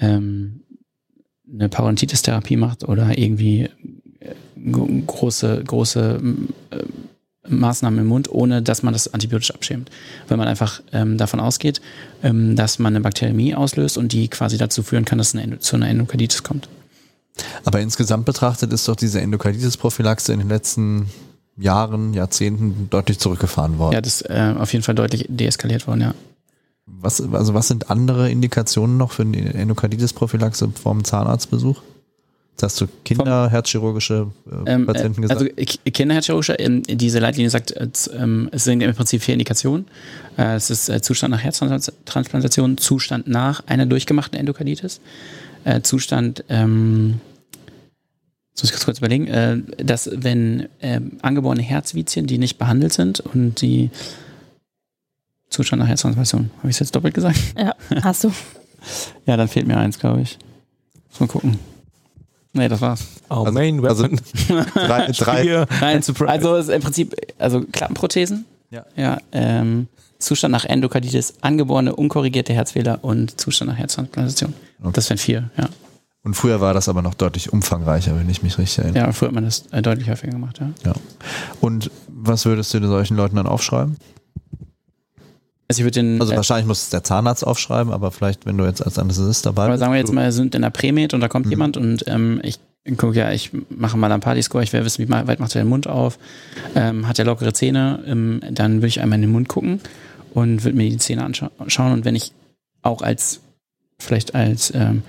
ähm, eine Parodontitis-Therapie macht oder irgendwie äh, gro- große, große äh, Maßnahmen im Mund, ohne dass man das antibiotisch abschirmt. Weil man einfach ähm, davon ausgeht, ähm, dass man eine Bakteriämie auslöst und die quasi dazu führen kann, dass es eine, zu einer Endokarditis kommt.
Aber insgesamt betrachtet ist doch diese Endokarditis-Prophylaxe in den letzten Jahren, Jahrzehnten deutlich zurückgefahren worden.
Ja, das ist äh, auf jeden Fall deutlich deeskaliert worden, ja.
Was, also was sind andere Indikationen noch für eine Endokarditis-Prophylaxe vom Zahnarztbesuch? Jetzt hast du Kinder, herzchirurgische äh,
Ähm,
Patienten
äh,
gesagt.
also Kinderherzchirurgische, ähm, diese Leitlinie sagt, äh, ähm, es sind im Prinzip vier Indikationen. Äh, es ist Zustand nach Herztransplantation, Zustand nach einer durchgemachten Endokarditis, Zustand, ähm, jetzt muss ich kurz überlegen, dass wenn ähm, angeborene Herzvizien, die nicht behandelt sind und die Zustand nach Herztransplantation, habe ich es jetzt doppelt gesagt?
Ja, hast du.
Ja, dann fehlt mir eins, glaube ich. Muss mal gucken. Nee, das war's.
Our
Also-
main
also-
weapon.
drei, drei,
Hier.
Nein, also es ist im Prinzip, also Klappenprothesen.
Ja.
Ja, ähm, Zustand nach Endokarditis, angeborene, unkorrigierte Herzfehler und Zustand nach Herztransplantation.
Okay.
Das wären vier, ja.
Und früher war das aber noch deutlich umfangreicher, wenn ich mich richtig erinnere.
Ja, früher hat man das äh, deutlich häufiger gemacht, ja.
Und was würdest du solchen Leuten dann aufschreiben?
Also ich würde den,
Also
äh,
wahrscheinlich muss es der Zahnarzt aufschreiben, aber vielleicht, wenn du jetzt als Anästhesist dabei
aber
bist.
sagen wir jetzt mal, wir sind in der Prämed und da kommt
Mhm.
jemand und ähm, ich gucke ja, ich mache mal einen Partyscore, ich will wissen, wie weit macht er den Mund auf, ähm, hat er lockere Zähne, ähm, dann würde ich einmal in den Mund gucken und würde mir die Zähne anschauen und wenn ich auch als, vielleicht als ähm,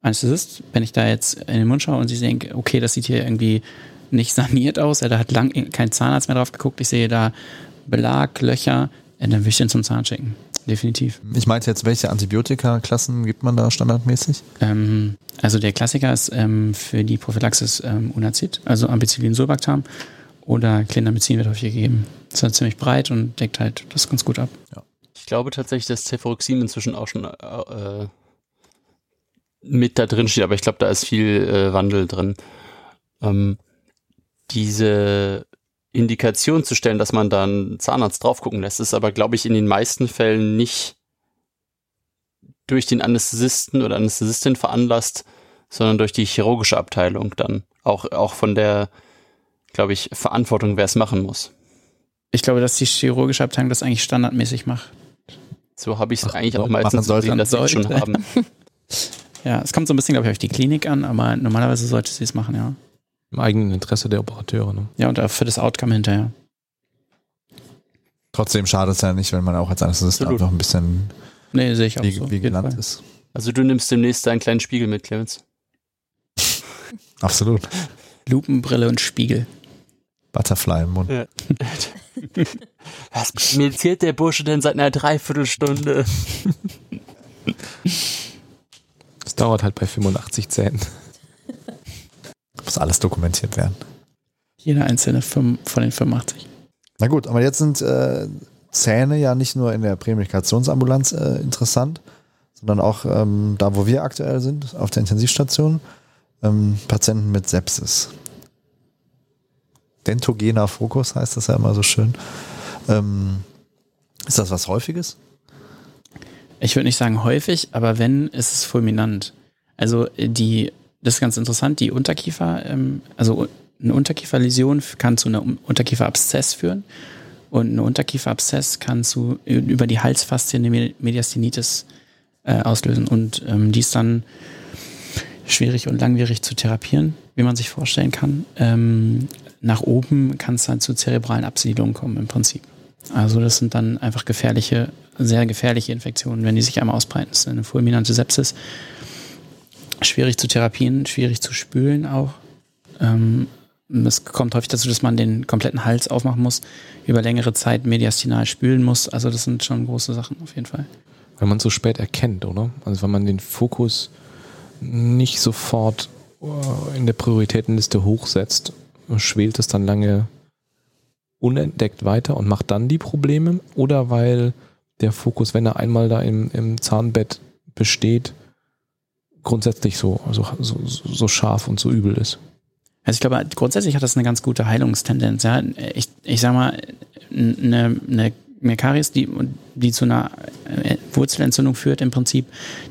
Anästhesist, wenn ich da jetzt in den Mund schaue und sie denke, okay, das sieht hier irgendwie nicht saniert aus, ja, da hat lang kein Zahnarzt mehr drauf geguckt, ich sehe da Belag, Löcher, dann würde ich den zum Zahn schicken. Definitiv.
Ich meinte jetzt, welche Antibiotika-Klassen gibt man da standardmäßig?
Ähm, also der Klassiker ist ähm, für die Prophylaxis ähm, Unazid, also Ampicillin Sulbactam oder Clindamycin wird häufig gegeben. Das ist halt ziemlich breit und deckt halt das ganz gut ab.
Ich glaube tatsächlich, dass Cefuroxim inzwischen auch schon äh, mit da drin steht, aber ich glaube, da ist viel äh, Wandel drin. Ähm, diese Indikation zu stellen, dass man da einen Zahnarzt drauf gucken lässt, ist aber, glaube ich, in den meisten Fällen nicht durch den Anästhesisten oder Anästhesistin veranlasst, sondern durch die chirurgische Abteilung dann. Auch, auch von der, glaube ich, Verantwortung, wer es machen muss.
Ich glaube, dass die chirurgische Abteilung das eigentlich standardmäßig macht.
So habe ich es eigentlich auch meistens
machen sollte.
gesehen, dass sie es schon haben.
Ja, es kommt so ein bisschen, glaube ich, auf die Klinik an, aber normalerweise sollte sie es machen, ja.
Im eigenen Interesse der Operateure. Ne?
Ja, und auch für das Outcome hinterher.
Trotzdem schadet es ja nicht, wenn man auch als Anästhesist einfach ein bisschen
Nee, sehe ich auch
wie,
so.
wie gelandet
Fall.
ist.
Also du nimmst demnächst einen kleinen Spiegel mit, Clemens.
Absolut.
Lupenbrille und Spiegel.
Butterfly im Mund.
Was meditiert der Bursche denn seit einer Dreiviertelstunde?
Das dauert halt bei 85 Zähnen.
Muss alles dokumentiert werden.
Jeder einzelne von den 85.
Na gut, aber jetzt sind äh, Zähne ja nicht nur in der Prämedikationsambulanz äh, interessant, sondern auch ähm, da, wo wir aktuell sind, auf der Intensivstation, ähm, Patienten mit Sepsis. Dentogener Fokus heißt das ja immer so schön. Ähm, ist das was Häufiges?
Ich würde nicht sagen häufig, aber wenn, ist es fulminant. Also äh, die, das ist ganz interessant, die Unterkiefer, ähm, also eine Unterkieferläsion kann zu einer Un- Unterkieferabszess führen und eine Unterkieferabszess kann zu über die Halsfaszien eine Me- Mediastinitis äh, auslösen und ähm, die ist dann schwierig und langwierig zu therapieren, wie man sich vorstellen kann. Ähm, nach oben kann es dann zu zerebralen Absiedlungen kommen im Prinzip. Also das sind dann einfach gefährliche, sehr gefährliche Infektionen, wenn die sich einmal ausbreiten. Das ist eine fulminante Sepsis. Schwierig zu therapieren, schwierig zu spülen auch. Ähm, es kommt häufig dazu, dass man den kompletten Hals aufmachen muss, über längere Zeit mediastinal spülen muss. Also das sind schon große Sachen auf jeden Fall.
Wenn man so spät erkennt, oder? Also wenn man den Fokus nicht sofort äh, in der Prioritätenliste hochsetzt, schwelt es dann lange unentdeckt weiter und macht dann die Probleme? Oder weil der Fokus, wenn er einmal da im, im Zahnbett besteht, grundsätzlich so, so, so, so scharf und so übel ist?
Also ich glaube, grundsätzlich hat das eine ganz gute Heilungstendenz. Ja. Ich, ich sag mal, eine, eine eine die, die zu einer äh, Wurzelentzündung führt im Prinzip,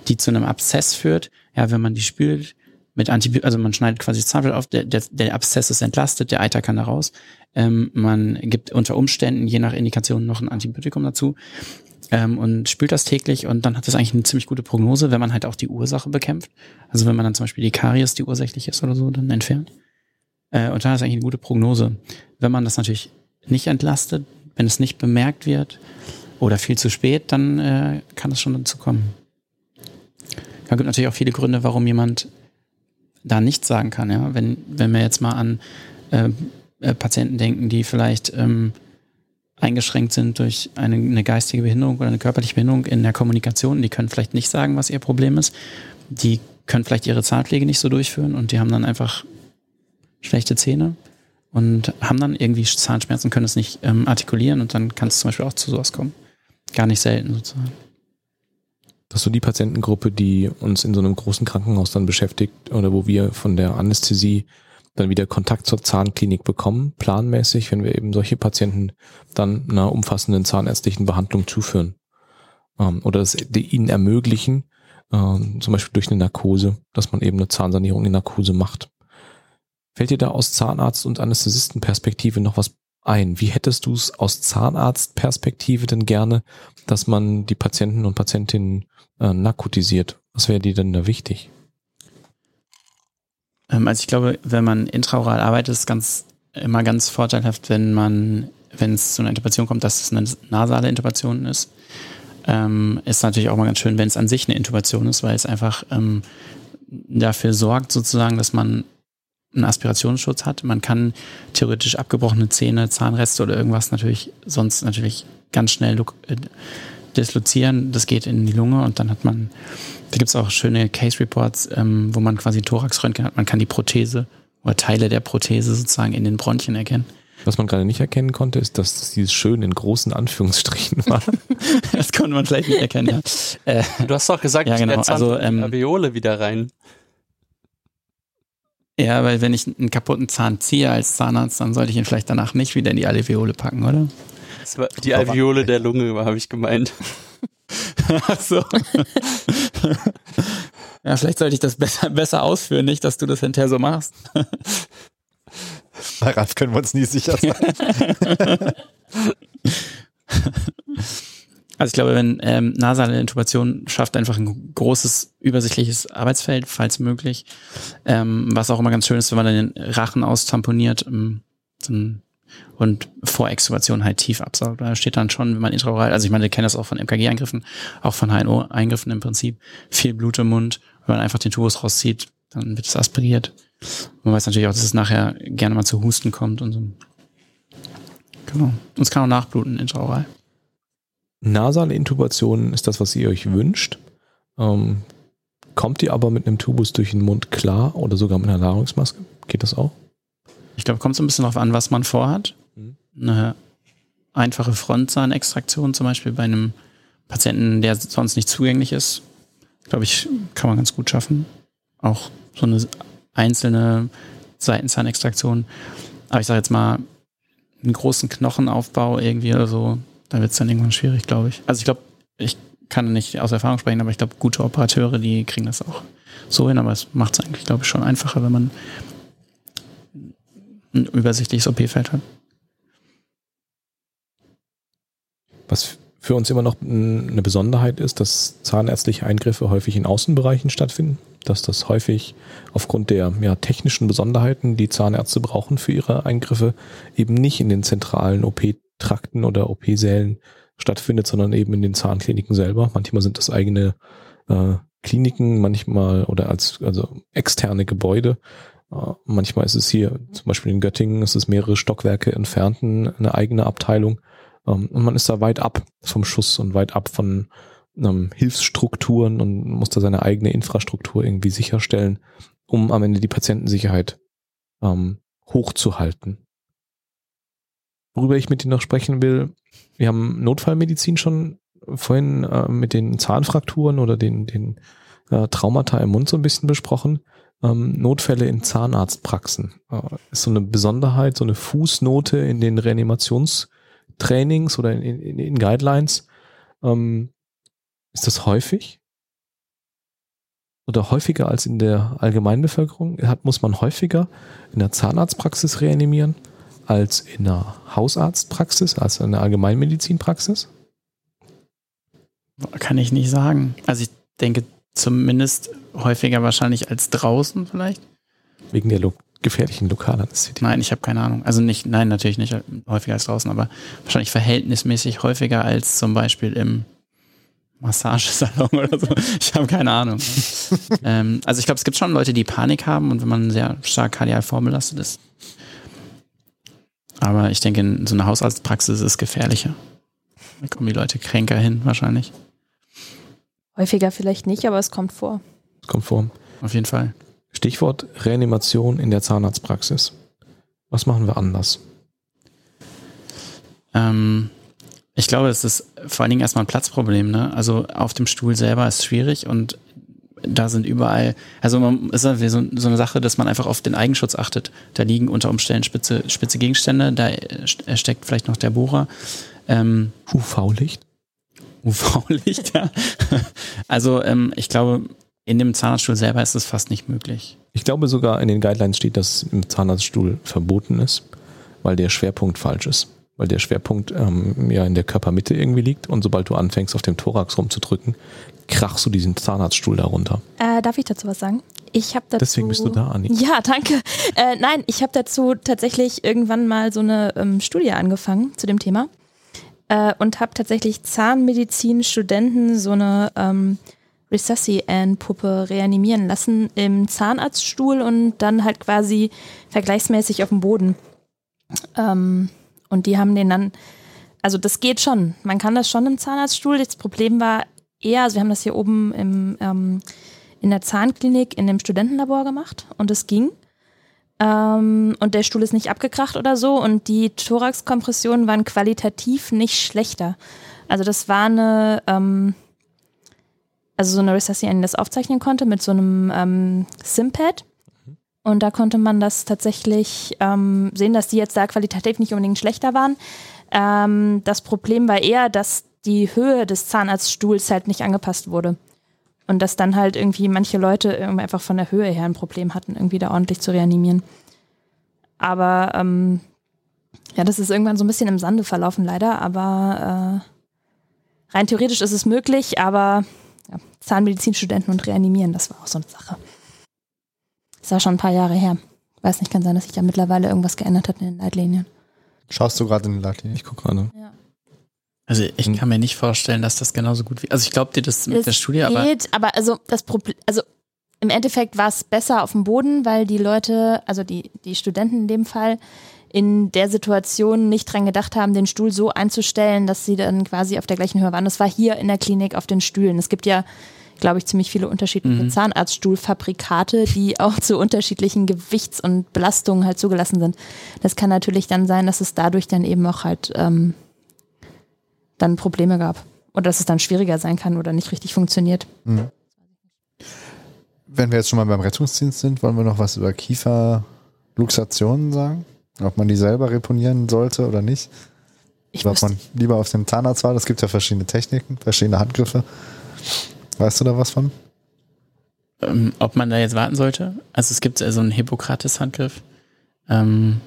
die zu einem Abszess führt. Ja, wenn man die spült, mit Antibiotika, also man schneidet quasi das Zahnfleisch auf, der, der, der Abszess ist entlastet, der Eiter kann da raus. Ähm, man gibt unter Umständen, je nach Indikation, noch ein Antibiotikum dazu ähm, und spült das täglich und dann hat das eigentlich eine ziemlich gute Prognose, wenn man halt auch die Ursache bekämpft. Also wenn man dann zum Beispiel die Karies, die ursächlich ist oder so, dann entfernt. Äh, und dann ist eigentlich eine gute Prognose. Wenn man das natürlich nicht entlastet, wenn es nicht bemerkt wird oder viel zu spät, dann äh, kann es schon dazu kommen. Da gibt natürlich auch viele Gründe, warum jemand da nichts sagen kann. Ja? Wenn, wenn wir jetzt mal an äh, äh, Patienten denken, die vielleicht ähm, eingeschränkt sind durch eine, eine geistige Behinderung oder eine körperliche Behinderung in der Kommunikation, die können vielleicht nicht sagen, was ihr Problem ist. Die können vielleicht ihre Zahnpflege nicht so durchführen und die haben dann einfach schlechte Zähne und haben dann irgendwie Zahnschmerzen, können es nicht ähm, artikulieren und dann kann es zum Beispiel auch zu sowas kommen. Gar nicht selten sozusagen.
Das ist so die Patientengruppe, die uns in so einem großen Krankenhaus dann beschäftigt oder wo wir von der Anästhesie dann wieder Kontakt zur Zahnklinik bekommen, planmäßig, wenn wir eben solche Patienten dann einer umfassenden zahnärztlichen Behandlung zuführen. Ähm, oder es ihnen ermöglichen, ähm, zum Beispiel durch eine Narkose, dass man eben eine Zahnsanierung in Narkose macht. Fällt dir da aus Zahnarzt- und Anästhesistenperspektive noch was ein? Wie hättest du es aus Zahnarztperspektive denn gerne, dass man die Patienten und Patientinnen äh, narkotisiert? Was wäre dir denn da wichtig?
Ähm, also ich glaube, wenn man intraoral arbeitet, ist es ganz immer ganz vorteilhaft, wenn man, wenn es zu einer Intubation kommt, dass es eine nasale Intubation ist. Ähm, ist natürlich auch mal ganz schön, wenn es an sich eine Intubation ist, weil es einfach ähm, dafür sorgt, sozusagen, dass man einen Aspirationsschutz hat. Man kann theoretisch abgebrochene Zähne, Zahnreste oder irgendwas natürlich sonst natürlich ganz schnell äh, dislozieren. Das geht in die Lunge und dann hat man, da gibt es auch schöne Case Reports, ähm, wo man quasi Thoraxröntgen hat. Man kann die Prothese oder Teile der Prothese sozusagen in den Bronchien erkennen.
Was man gerade nicht erkennen konnte, ist, dass dieses schön in großen Anführungsstrichen war.
das konnte man vielleicht nicht erkennen,
ja. Äh, du hast doch gesagt,
ja, genau. also, ähm,
Alveole wieder rein.
Ja, weil wenn ich einen kaputten Zahn ziehe als Zahnarzt, dann sollte ich ihn vielleicht danach nicht wieder in die Alveole packen, oder?
Das war die Alveole der Lunge, habe ich gemeint.
Ach so. ja, vielleicht sollte ich das besser, besser ausführen, nicht, dass du das hinterher so machst.
Bei Ralf können wir uns nie sicher sein.
Also ich glaube, wenn ähm, nasale Intubation schafft einfach ein großes, übersichtliches Arbeitsfeld, falls möglich. Ähm, was auch immer ganz schön ist, wenn man dann den Rachen austamponiert ähm, und vor Extubation halt tief absaugt. Da steht dann schon, wenn man intraoral, also ich meine, wir kennen das auch von MKG-Eingriffen, auch von HNO-Eingriffen im Prinzip, viel Blut im Mund. Wenn man einfach den Tubus rauszieht, dann wird es aspiriert. Man weiß natürlich auch, dass es nachher gerne mal zu Husten kommt und so. Genau. Und es kann auch nachbluten intraoral.
Nasale Intubation ist das, was ihr euch wünscht. Ähm, kommt ihr aber mit einem Tubus durch den Mund klar oder sogar mit einer Nahrungsmaske? Geht das auch?
Ich glaube, kommt so ein bisschen darauf an, was man vorhat. Eine einfache Frontzahnextraktion zum Beispiel bei einem Patienten, der sonst nicht zugänglich ist, glaube ich, kann man ganz gut schaffen. Auch so eine einzelne Seitenzahnextraktion. Aber ich sage jetzt mal, einen großen Knochenaufbau irgendwie oder so, da wird es dann irgendwann schwierig, glaube ich. Also ich glaube, ich kann nicht aus Erfahrung sprechen, aber ich glaube, gute Operateure, die kriegen das auch so hin, aber es macht es eigentlich, glaube ich, schon einfacher, wenn man ein übersichtliches OP-Feld hat.
Was für uns immer noch eine Besonderheit ist, dass zahnärztliche Eingriffe häufig in Außenbereichen stattfinden, dass das häufig aufgrund der ja, technischen Besonderheiten, die Zahnärzte brauchen für ihre Eingriffe, eben nicht in den zentralen OP Trakten oder OP-Sälen stattfindet, sondern eben in den Zahnkliniken selber. Manchmal sind das eigene äh, Kliniken, manchmal oder als also externe Gebäude, Äh, manchmal ist es hier, zum Beispiel in Göttingen, ist es mehrere Stockwerke entfernt, eine eigene Abteilung. Ähm, und man ist da weit ab vom Schuss und weit ab von ähm, Hilfsstrukturen und muss da seine eigene Infrastruktur irgendwie sicherstellen, um am Ende die Patientensicherheit ähm, hochzuhalten. Worüber ich mit Ihnen noch sprechen will, wir haben Notfallmedizin schon vorhin äh, mit den Zahnfrakturen oder den, den äh, Traumata im Mund so ein bisschen besprochen. Ähm, Notfälle in Zahnarztpraxen äh, ist so eine Besonderheit, so eine Fußnote in den Reanimationstrainings oder in, in, in Guidelines. Ähm, ist das häufig? Oder häufiger als in der Allgemeinbevölkerung? Hat, muss man häufiger in der Zahnarztpraxis reanimieren als in der Hausarztpraxis, als in der Allgemeinmedizinpraxis?
Kann ich nicht sagen. Also ich denke zumindest häufiger wahrscheinlich als draußen vielleicht.
Wegen der lo gefährlichen Lokalanästhesie?
Nein, ich habe keine Ahnung. Also nicht, nein, natürlich nicht häufiger als draußen, aber wahrscheinlich verhältnismäßig häufiger als zum Beispiel im Massagesalon oder so. Ich habe keine Ahnung. ähm, also ich glaube, es gibt schon Leute, die Panik haben und wenn man sehr stark kardial vorbelastet ist. Aber ich denke, in so einer Hausarztpraxis ist es gefährlicher. Da kommen die Leute kränker hin, wahrscheinlich.
Häufiger vielleicht nicht, aber es kommt vor.
Es kommt vor.
Auf jeden Fall.
Stichwort Reanimation in der Zahnarztpraxis. Was machen wir anders?
Ähm, ich glaube, es ist vor allen Dingen erstmal ein Platzproblem. Ne? Also auf dem Stuhl selber ist schwierig und da sind überall, also man ist ja so, so eine Sache, dass man einfach auf den Eigenschutz achtet. Da liegen unter Umständen spitze, spitze Gegenstände, da steckt vielleicht noch der Bohrer.
Ähm, UV-Licht?
UV-Licht, ja. Also ähm, ich glaube, in dem Zahnarztstuhl selber ist es fast nicht möglich.
Ich glaube sogar in den Guidelines steht, dass es im Zahnarztstuhl verboten ist, weil der Schwerpunkt falsch ist. Weil der Schwerpunkt ähm, ja in der Körpermitte irgendwie liegt und sobald du anfängst, auf dem Thorax rumzudrücken, krachst du diesen Zahnarztstuhl darunter.
Äh, darf ich dazu was sagen? Ich habe dazu.
Deswegen bist du da, Anni.
Ja, danke. Äh, nein, ich habe dazu tatsächlich irgendwann mal so eine ähm, Studie angefangen zu dem Thema äh, und habe tatsächlich Zahnmedizin-Studenten so eine ähm, Resusci-Puppe reanimieren lassen im Zahnarztstuhl und dann halt quasi vergleichsmäßig auf dem Boden. Ähm, und die haben den dann, also das geht schon. Man kann das schon im Zahnarztstuhl. Das Problem war eher, also wir haben das hier oben im, ähm, in der Zahnklinik in dem Studentenlabor gemacht und es ging. Ähm, und der Stuhl ist nicht abgekracht oder so und die Thoraxkompressionen waren qualitativ nicht schlechter. Also das war eine, ähm, also so eine Recessi, die das aufzeichnen konnte mit so einem ähm, Simpad. Und da konnte man das tatsächlich ähm, sehen, dass die jetzt da qualitativ nicht unbedingt schlechter waren. Ähm, das Problem war eher, dass die Höhe des Zahnarztstuhls halt nicht angepasst wurde. Und dass dann halt irgendwie manche Leute einfach von der Höhe her ein Problem hatten, irgendwie da ordentlich zu reanimieren. Aber ähm, ja, das ist irgendwann so ein bisschen im Sande verlaufen, leider. Aber äh, rein theoretisch ist es möglich, aber Zahnmedizinstudenten und Reanimieren, das war auch so eine Sache. Das war schon ein paar Jahre her. Weiß nicht, kann sein, dass sich da mittlerweile irgendwas geändert hat in den Leitlinien.
Schaust du gerade in den Leitlinien?
Ich gucke gerade.
Ja.
Also ich kann mir nicht vorstellen, dass das genauso gut wie. Also ich glaube dir das mit
Es
der Studie, aber
geht, aber also das Problem, also im Endeffekt war es besser auf dem Boden, weil die Leute, also die, die Studenten in dem Fall, in der Situation nicht dran gedacht haben, den Stuhl so einzustellen, dass sie dann quasi auf der gleichen Höhe waren. Das war hier in der Klinik auf den Stühlen. Es gibt ja, glaube ich, ziemlich viele unterschiedliche
Mhm.
Zahnarztstuhlfabrikate, die auch zu unterschiedlichen Gewichts- und Belastungen halt zugelassen sind. Das kann natürlich dann sein, dass es dadurch dann eben auch halt ähm, dann Probleme gab. Oder dass es dann schwieriger sein kann oder nicht richtig funktioniert.
Wenn wir jetzt schon mal beim Rettungsdienst sind, wollen wir noch was über Kieferluxationen sagen? Ob man die selber reponieren sollte oder nicht?
Ich
Oder ob man lieber auf dem Zahnarzt war? Es gibt ja verschiedene Techniken, verschiedene Handgriffe. Weißt du da was von?
ähm, ob man da jetzt warten sollte. Also es gibt so einen Hippokrates-Handgriff. Ähm,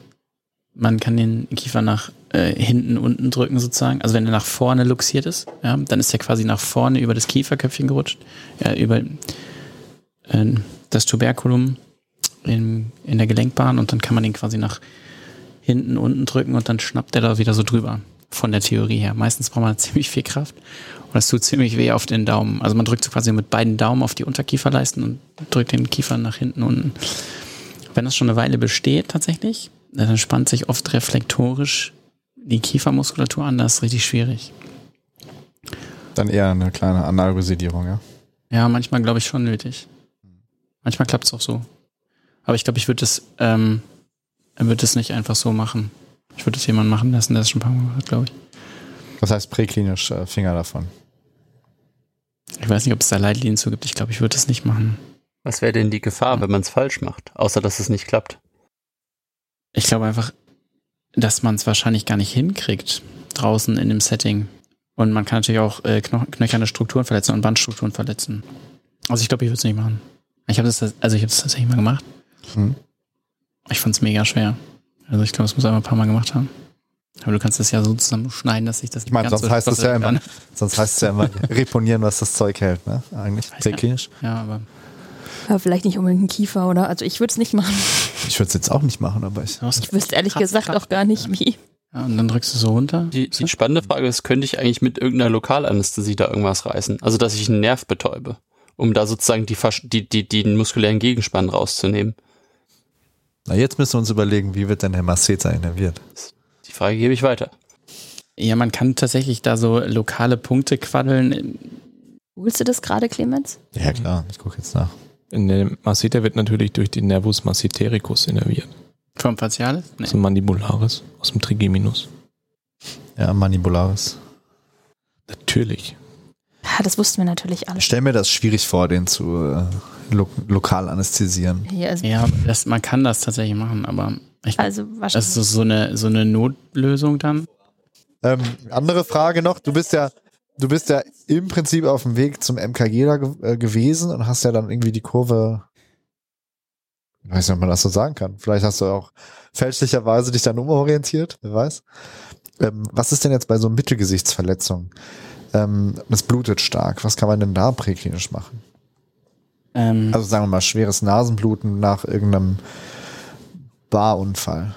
man kann den Kiefer nach äh, hinten, unten drücken sozusagen. Also wenn er nach vorne luxiert ist, ja, dann ist er quasi nach vorne über das Kieferköpfchen gerutscht, ja, über äh, das Tuberculum in, in der Gelenkbahn und dann kann man den quasi nach hinten, unten drücken und dann schnappt er da wieder so drüber. Von der Theorie her. Meistens braucht man ziemlich viel Kraft und es tut ziemlich weh auf den Daumen. Also man drückt so quasi mit beiden Daumen auf die Unterkieferleisten und drückt den Kiefer nach hinten unten. wenn das schon eine Weile besteht tatsächlich, dann spannt sich oft reflektorisch die Kiefermuskulatur an, das ist richtig schwierig.
Dann eher eine kleine Analresidierung, ja.
Ja, manchmal glaube ich schon nötig. Manchmal klappt es auch so. Aber ich glaube, ich würde das, ähm, würde das nicht einfach so machen. Ich würde das jemanden machen lassen, der es schon ein paar Mal hat, glaube ich.
Das heißt präklinisch äh, Finger davon.
Ich weiß nicht, ob es da Leitlinien zu gibt. Ich glaube, ich würde das nicht machen.
Was wäre denn die Gefahr, wenn man es falsch macht? Außer, dass es nicht klappt.
Ich glaube einfach, dass man es wahrscheinlich gar nicht hinkriegt draußen in dem Setting. Und man kann natürlich auch äh, knoch- knöcherne Strukturen verletzen und Bandstrukturen verletzen. Also ich glaube, ich würde es nicht machen. Ich habe das, also ich habe es tatsächlich mal gemacht.
Hm.
Ich fand es mega schwer. Also ich glaube, es muss einmal ein paar Mal gemacht haben. Aber du kannst das ja so zusammenschneiden, dass ich das
Ich meine, sonst
so
heißt es ja immer, sonst heißt es ja immer reponieren, was das Zeug hält, ne? Eigentlich.
ja.
Präklinisch.
Ja, aber
Aber vielleicht nicht unbedingt ein Kiefer, oder? Also ich würde es nicht machen.
Ich würde es jetzt auch nicht machen, aber ich.
Ich wüsste ehrlich
Kratz,
gesagt
kratz.
auch gar nicht, wie.
Ja, und dann drückst du so runter.
Die, die spannende Frage ist, könnte ich eigentlich mit irgendeiner Lokalanästhesie da irgendwas reißen? Also, dass ich einen Nerv betäube, um da sozusagen die, die, die, die den muskulären Gegenspann rauszunehmen.
Na, jetzt müssen wir uns überlegen, wie wird denn der Masseter innerviert?
Die Frage gebe ich weiter.
Ja, man kann tatsächlich da so lokale Punkte quaddeln.
Googlest du das gerade, Clemens?
Ja, klar, ich gucke jetzt nach.
In der Masseter wird natürlich durch den Nervus massetericus innerviert.
Vom Facialis? Nee.
Aus dem Mandibularis, aus dem Trigeminus.
Ja, Manibularis.
Natürlich.
Ja, das wussten wir natürlich alle.
Ich stelle mir das schwierig vor, den zu äh, lo lokal anästhesieren.
Hier, also,
Ja, das, man kann das tatsächlich machen, aber ich,
also
das
wahrscheinlich.
ist so- so eine, so eine Notlösung dann.
Ähm, andere Frage noch, du bist ja, du bist ja im Prinzip auf dem Weg zum MKG da ge äh, gewesen und hast ja dann irgendwie die Kurve, ich weiß nicht, ob man das so sagen kann. Vielleicht hast du auch fälschlicherweise dich dann umorientiert, wer weiß. Ähm, was ist denn jetzt bei so Mittelgesichtsverletzungen? Ähm, es blutet stark. Was kann man denn da präklinisch machen?
Ähm,
Also sagen wir mal schweres Nasenbluten nach irgendeinem Barunfall.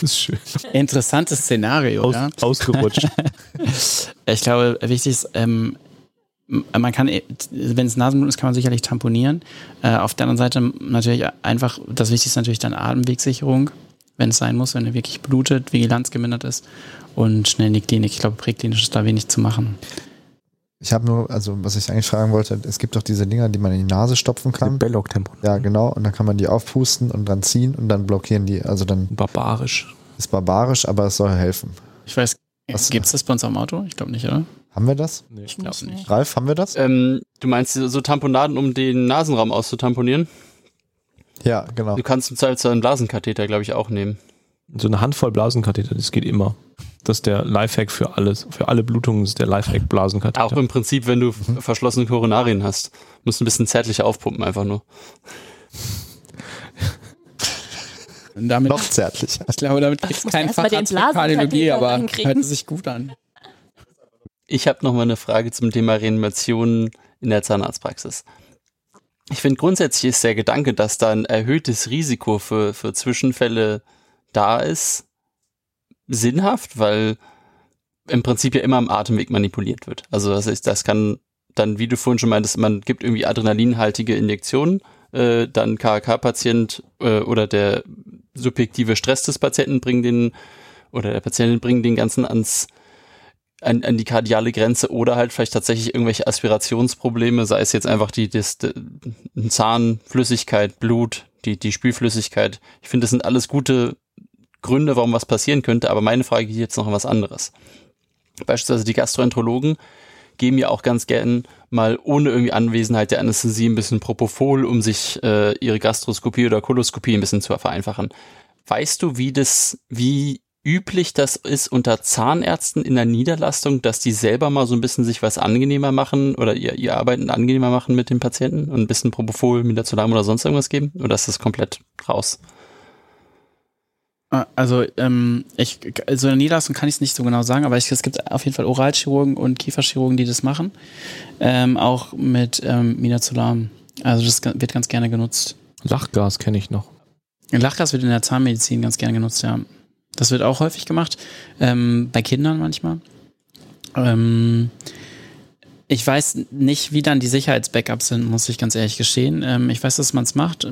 Das ist schön.
interessantes Szenario,
Aus,
ja.
Ausgerutscht.
Ich glaube, wichtig ist, ähm, man kann, wenn es Nasenbluten ist, kann man sicherlich tamponieren. Äh, auf der anderen Seite natürlich einfach, das Wichtigste ist natürlich dann Atemwegsicherung, wenn es sein muss, wenn er wirklich blutet, Vigilanz gemindert ist und schnell in die Klinik. Ich glaube, präklinisch ist da wenig zu machen.
Ich habe nur, also was ich eigentlich fragen wollte, es gibt doch diese Dinger, die man in die Nase stopfen kann.
Belloc-Tempo.
Ja, genau. Und dann kann man die aufpusten und dran ziehen und dann blockieren die. Also dann
Barbarisch.
ist barbarisch, aber es soll helfen.
Ich weiß,
Was-
gibt es das bei uns am Auto? Ich glaube nicht, oder?
Haben wir das?
Nee.
Ich glaube nicht.
Ralf, haben wir das?
Ähm, du meinst so Tamponaden, um den Nasenraum auszutamponieren?
Ja, genau.
Du kannst im Zweifelsfall einen Blasenkatheter, glaube ich, auch nehmen.
So eine Handvoll Blasenkatheter, das geht immer. Das ist der Lifehack für alles. Für alle Blutungen ist der Lifehack Blasenkatheter.
Auch im Prinzip, wenn du verschlossene Koronarien hast. Musst ein bisschen zärtlicher aufpumpen, einfach nur.
Damit,
Noch zärtlicher.
ich glaube, damit gibt es keinen Facharzt für Kardiologie, aber hört sich gut an.
Ich habe noch mal eine Frage zum Thema Reanimation in der Zahnarztpraxis. Ich finde grundsätzlich ist der Gedanke, dass da ein erhöhtes Risiko für, für Zwischenfälle da ist, sinnhaft, weil im Prinzip ja immer am Atemweg manipuliert wird. Also das ist, das kann dann, wie du vorhin schon meintest, man gibt irgendwie adrenalinhaltige Injektionen, äh, dann KK-Patient äh, oder der subjektive Stress des Patienten bringen den oder der Patientin bringen den ganzen ans an, an die kardiale Grenze oder halt vielleicht tatsächlich irgendwelche Aspirationsprobleme, sei es jetzt einfach die, das, die Zahnflüssigkeit, Blut, die, die Spülflüssigkeit. Ich finde, das sind alles gute Gründe, warum was passieren könnte, aber meine Frage geht jetzt noch um was anderes. Beispielsweise die Gastroenterologen geben ja auch ganz gern mal ohne irgendwie Anwesenheit der Anästhesie ein bisschen Propofol, um sich äh, ihre Gastroskopie oder Koloskopie ein bisschen zu vereinfachen. Weißt du, wie das, wie üblich das ist unter Zahnärzten in der Niederlastung, dass die selber mal so ein bisschen sich was angenehmer machen oder ihr, ihr Arbeiten angenehmer machen mit den Patienten und ein bisschen Propofol, Midazolam oder sonst irgendwas geben? Oder ist das komplett raus?
Ah, Also, ähm, ich, also in der Niederlassung kann ich es nicht so genau sagen, aber ich, es gibt auf jeden Fall Oralchirurgen und Kieferchirurgen, die das machen. Ähm, auch mit ähm, Midazolam. Also das wird ganz gerne genutzt.
Lachgas kenne ich noch.
Lachgas wird in der Zahnmedizin ganz gerne genutzt, ja. Das wird auch häufig gemacht. Ähm, bei Kindern manchmal. Ähm, Ich weiß nicht, wie dann die Sicherheitsbackups sind, muss ich ganz ehrlich gestehen. Ähm, ich weiß, dass man es macht.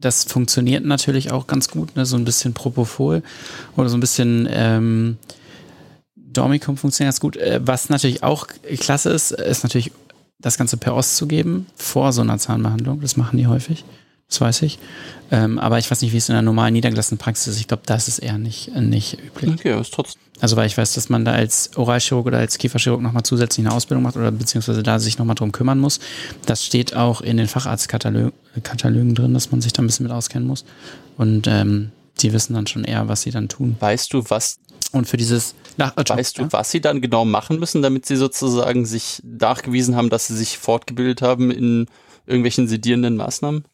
Das funktioniert natürlich auch ganz gut, ne? so ein bisschen Propofol oder so ein bisschen ähm, Dormicum funktioniert ganz gut. Äh, was natürlich auch klasse ist, ist natürlich das Ganze per Ost zu geben vor so einer Zahnbehandlung. Das machen die häufig. Das weiß ich. Ähm, aber ich weiß nicht, wie es in der normalen niedergelassenen Praxis ist. Ich glaube, das ist eher nicht, nicht üblich.
Okay, aber ist trotzdem.
Also weil ich weiß, dass man da als Oralchirurg oder als Kieferchirurg nochmal zusätzlich eine Ausbildung macht oder beziehungsweise da sich nochmal drum kümmern muss. Das steht auch in den Facharztkatalogen drin, dass man sich da ein bisschen mit auskennen muss. Und ähm, die wissen dann schon eher, was sie dann tun.
Weißt du, was
Und für dieses nach,
Weißt du, was sie dann genau machen müssen, damit sie sozusagen sich nachgewiesen haben, dass sie sich fortgebildet haben in irgendwelchen sedierenden Maßnahmen?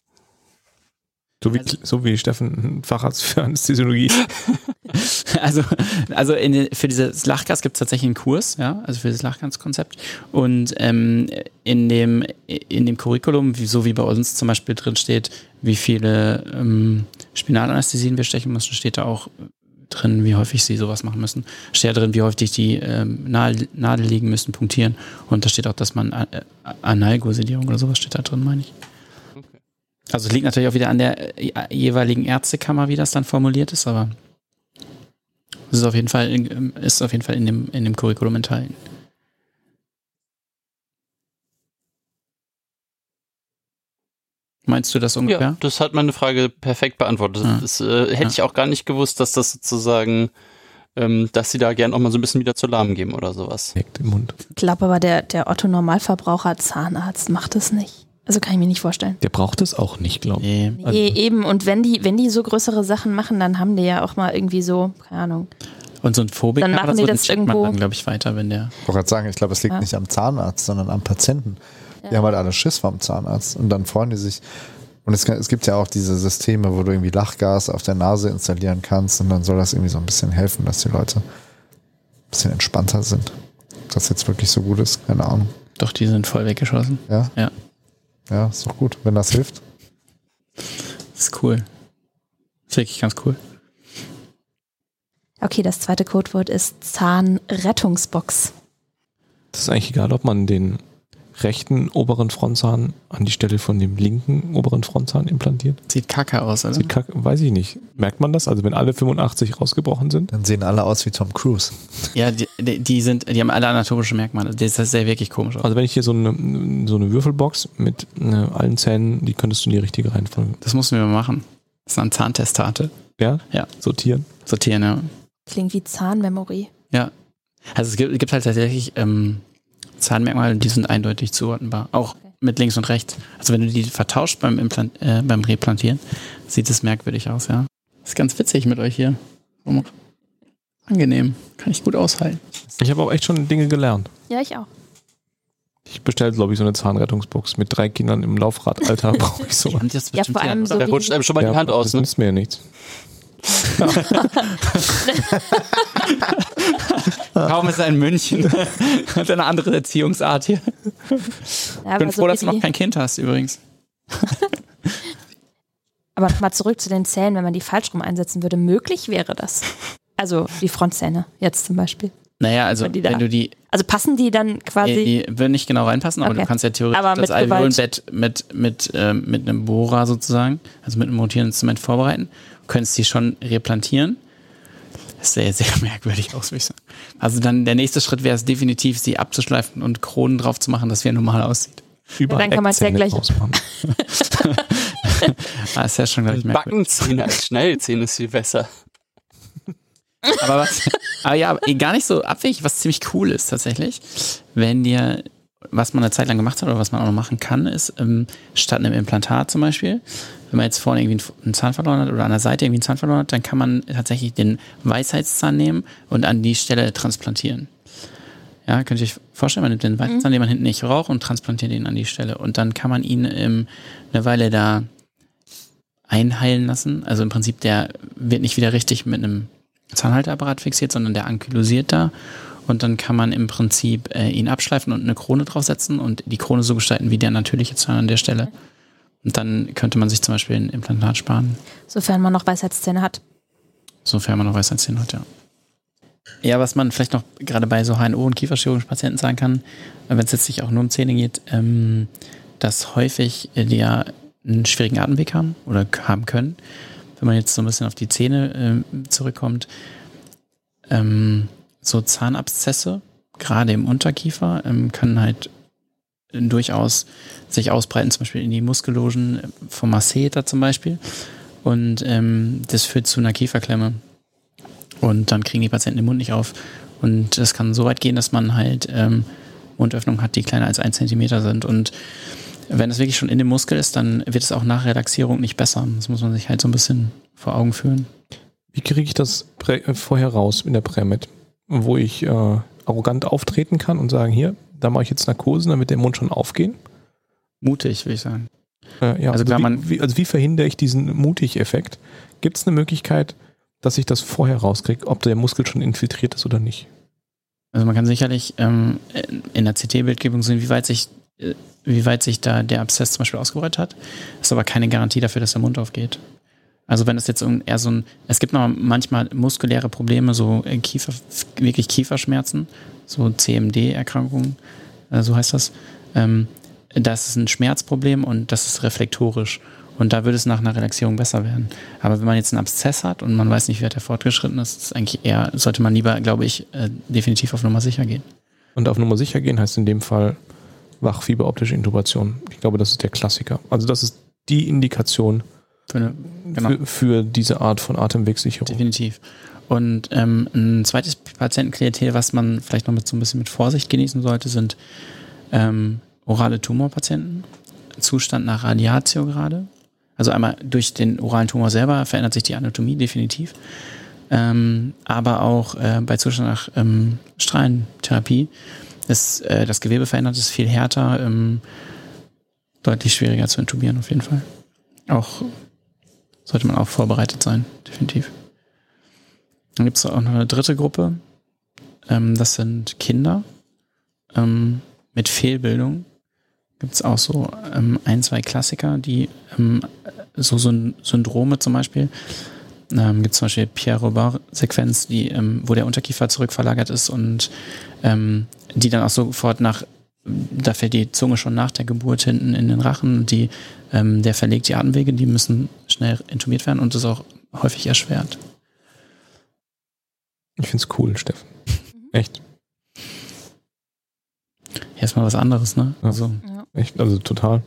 So wie, so wie Steffen, Facharzt für Anästhesiologie.
Also, also in, für dieses Lachgas gibt es tatsächlich einen Kurs, ja, also für das Lachgaskonzept. Und ähm, in dem in dem Curriculum, wie, so wie bei uns zum Beispiel drin steht, wie viele ähm, Spinalanästhesien wir stechen müssen, steht da auch drin, wie häufig sie sowas machen müssen. Steht da drin, wie häufig die ähm, Nadel, Nadel legen müssen, punktieren. Und da steht auch, dass man äh, Analgosedierung oder sowas steht da drin, meine ich. Also es liegt natürlich auch wieder an der äh, jeweiligen Ärztekammer, wie das dann formuliert ist, aber es ist auf jeden Fall, in- ist auf jeden Fall in dem, in dem Curriculum enthalten. Meinst du das ungefähr?
Ja, das hat meine Frage perfekt beantwortet.
Ja.
Das äh, hätte
Ja.
ich auch gar nicht gewusst, dass das sozusagen, ähm, dass sie da gern auch mal so ein bisschen wieder zu Lahm geben oder sowas.
Direkt im Mund.
Ich glaube aber, der, der Otto-Normalverbraucher Zahnarzt macht das nicht. Also kann ich mir nicht vorstellen.
Der braucht es auch nicht, glaube ich.
Nee.
Also-
Nee, eben. Und wenn die, wenn die so größere Sachen machen, dann haben die ja auch mal irgendwie so, keine Ahnung.
Und so ein Phobiker,
Dann machen
das
die das irgendwo-
dann, glaube ich, weiter, wenn der.
Ich wollte gerade sagen, ich glaube, es liegt
Ja.
nicht am Zahnarzt, sondern am Patienten. Die
Ja.
haben halt alle Schiss vom Zahnarzt und dann freuen die sich. Und es, es gibt ja auch diese Systeme, wo du irgendwie Lachgas auf der Nase installieren kannst und dann soll das irgendwie so ein bisschen helfen, dass die Leute ein bisschen entspannter sind. Ob das jetzt wirklich so gut ist, keine Ahnung.
Doch, die sind voll weggeschossen.
Ja?
Ja.
Ja, ist doch gut, wenn das hilft.
Das ist cool. Das ist wirklich ganz cool.
Okay, das zweite Codewort ist Zahnrettungsbox.
Das ist eigentlich egal, ob man den rechten oberen Frontzahn an die Stelle von dem linken oberen Frontzahn implantiert.
Sieht kacke aus, oder?
Sieht kack, weiß ich nicht. Merkt man das? Also wenn alle 85 rausgebrochen sind?
Dann sehen alle aus wie Tom Cruise.
Ja, die, die sind, die haben alle anatomische Merkmale. Das sieht wirklich komisch aus.
Also wenn ich hier so eine, so eine Würfelbox mit äh, allen Zähnen, die könntest du in die richtige Reihenfolge.
Das mussten wir mal machen. Das ist eine Zahntestate.
Ja?
Ja.
Sortieren.
Sortieren, ja.
Klingt wie Zahnmemory.
Ja. Also es gibt, es gibt halt tatsächlich ähm, Zahnmerkmale, die sind eindeutig zuordnenbar. Auch mit links und rechts. Also wenn du die vertauscht beim, Implant, äh, beim Replantieren, sieht es merkwürdig aus, ja. ist ganz witzig mit euch hier. Angenehm. Kann ich gut aushalten.
Ich habe auch echt schon Dinge gelernt.
Ja, ich auch.
Ich bestelle, glaube ich, so eine Zahnrettungsbox mit drei Kindern im Laufradalter. Brauche ich so.
Haben das
Ja, vor allem so
Da
wie-
rutscht einem schon mal die Hand aus,
das
ne?
nützt mir ja nichts.
Kaum ist er in München. Hat eine andere Erziehungsart hier.
Ja,
bin froh, dass du noch kein Kind hast, übrigens.
Aber nochmal zurück zu den Zähnen, wenn man die falsch rum einsetzen würde. Möglich wäre das. Also die Frontzähne jetzt zum Beispiel.
Naja, also
da-
wenn du die,
Also passen die dann quasi.
die, die würden nicht genau reinpassen, aber
Okay.
du kannst ja theoretisch
Aber
das. Alveolenbett mit, mit, ähm, mit einem Bohrer sozusagen, also mit einem rotierenden Instrument vorbereiten. Du könntest die schon replantieren. Sähe sehr merkwürdig aus, würde ich sagen. Also dann der nächste Schritt wäre es definitiv, sie abzuschleifen und Kronen drauf zu machen, dass wie er normal aussieht.
Überall
dann kann man's ja
Eckzähne
gleich-
rausmachen.
Ah, ist ja schon, glaube ich, merkwürdig.
Backenzähne als Schnellzähne ist viel besser.
Aber was, aber ja, gar nicht so abwegig, was ziemlich cool ist tatsächlich, wenn dir, was man eine Zeit lang gemacht hat oder was man auch noch machen kann, ist, ähm, statt einem Implantat zum Beispiel, wenn man jetzt vorne irgendwie einen, Zahn verloren hat oder an der Seite irgendwie einen Zahn verloren hat, dann kann man tatsächlich den Weisheitszahn nehmen und an die Stelle transplantieren. Ja, könnt ihr euch vorstellen, man nimmt den Weisheitszahn, den man hinten nicht raucht und transplantiert ihn an die Stelle. Und dann kann man ihn ähm, eine Weile da einheilen lassen. Also im Prinzip, der wird nicht wieder richtig mit einem Zahnhalteapparat fixiert, sondern der ankylosiert da. Und dann kann man im Prinzip äh, ihn abschleifen und eine Krone draufsetzen und die Krone so gestalten wie der natürliche Zahn an der Stelle. Und dann könnte man sich zum Beispiel ein Implantat sparen,
Sofern man noch Weisheitszähne hat.
sofern man noch Weisheitszähne hat, ja. Ja, was man vielleicht noch gerade bei so HNO- und kieferchirurgischen Patienten sagen kann, wenn es jetzt nicht auch nur um Zähne geht, ähm, dass häufig äh, die ja einen schwierigen Atemweg haben oder haben können. Wenn man jetzt so ein bisschen auf die Zähne ähm, zurückkommt, ähm, so Zahnabszesse, gerade im Unterkiefer, ähm, können halt durchaus sich ausbreiten, zum Beispiel in die Muskellogen äh, vom Masseter zum Beispiel. Und ähm, das führt zu einer Kieferklemme. Und dann kriegen die Patienten den Mund nicht auf. Und das kann so weit gehen, dass man halt ähm, Mundöffnungen hat, die kleiner als ein Zentimeter sind. Und wenn es wirklich schon in dem Muskel ist, dann wird es auch nach Relaxierung nicht besser. Das muss man sich halt so ein bisschen vor Augen führen.
Wie kriege ich das äh, vorher raus in der Prämit? Wo ich äh, arrogant auftreten kann und sagen, hier, da mache ich jetzt Narkosen, damit der Mund schon aufgehen?
Mutig, würde ich sagen.
Äh, ja,
Also
also, wie, wie, also wie verhindere ich diesen Mutig-Effekt? Gibt es eine Möglichkeit, dass ich das vorher rauskriege, ob der Muskel schon infiltriert ist oder nicht?
Also man kann sicherlich ähm, in der CT-Bildgebung sehen, wie weit sich, äh, wie weit sich da der Abszess zum Beispiel ausgebreitet hat. Ist aber keine Garantie dafür, dass der Mund aufgeht. Also wenn es jetzt eher so ein, es gibt noch manchmal muskuläre Probleme, so äh, Kiefer, wirklich Kieferschmerzen, so CMD-Erkrankungen, äh, so heißt das. Ähm, das ist ein Schmerzproblem und das ist reflektorisch. Und da würde es nach einer Relaxierung besser werden. Aber wenn man jetzt einen Abszess hat und man weiß nicht, wie weit der fortgeschritten ist, ist eigentlich eher, sollte man lieber, glaube ich, äh, definitiv auf Nummer sicher gehen.
Und auf Nummer sicher gehen heißt in dem Fall wachfieberoptische Intubation. Ich glaube, das ist der Klassiker. Also das ist die Indikation
Für eine, genau.
für, für diese Art von Atemwegssicherung.
Definitiv. Und ähm, ein zweites Patientenklientel, was man vielleicht noch mit so ein bisschen mit Vorsicht genießen sollte, sind ähm, orale Tumorpatienten. Zustand nach Radiatio gerade. Also einmal durch den oralen Tumor selber verändert sich die Anatomie definitiv. Ähm, aber auch äh, bei Zustand nach ähm, Strahlentherapie ist äh, das Gewebe verändert, ist viel härter, ähm, deutlich schwieriger zu intubieren auf jeden Fall. Auch sollte man auch vorbereitet sein, definitiv. Dann gibt es auch noch eine dritte Gruppe. Ähm, das sind Kinder ähm, mit Fehlbildung. Gibt es auch so ähm, ein, zwei Klassiker, die ähm, so, so Syndrome zum Beispiel. Ähm, gibt zum Beispiel Pierre-Robert-Sequenz, die, ähm, wo der Unterkiefer zurückverlagert ist und ähm, die dann auch sofort nach, da fällt die Zunge schon nach der Geburt hinten in den Rachen und die, ähm, der verlegt die Atemwege, die müssen schnell intubiert werden und das ist auch häufig erschwert.
Ich finde es cool, Steffen. Echt.
Hier ist mal was anderes, ne?
Ja.
Also,
Echt, also total.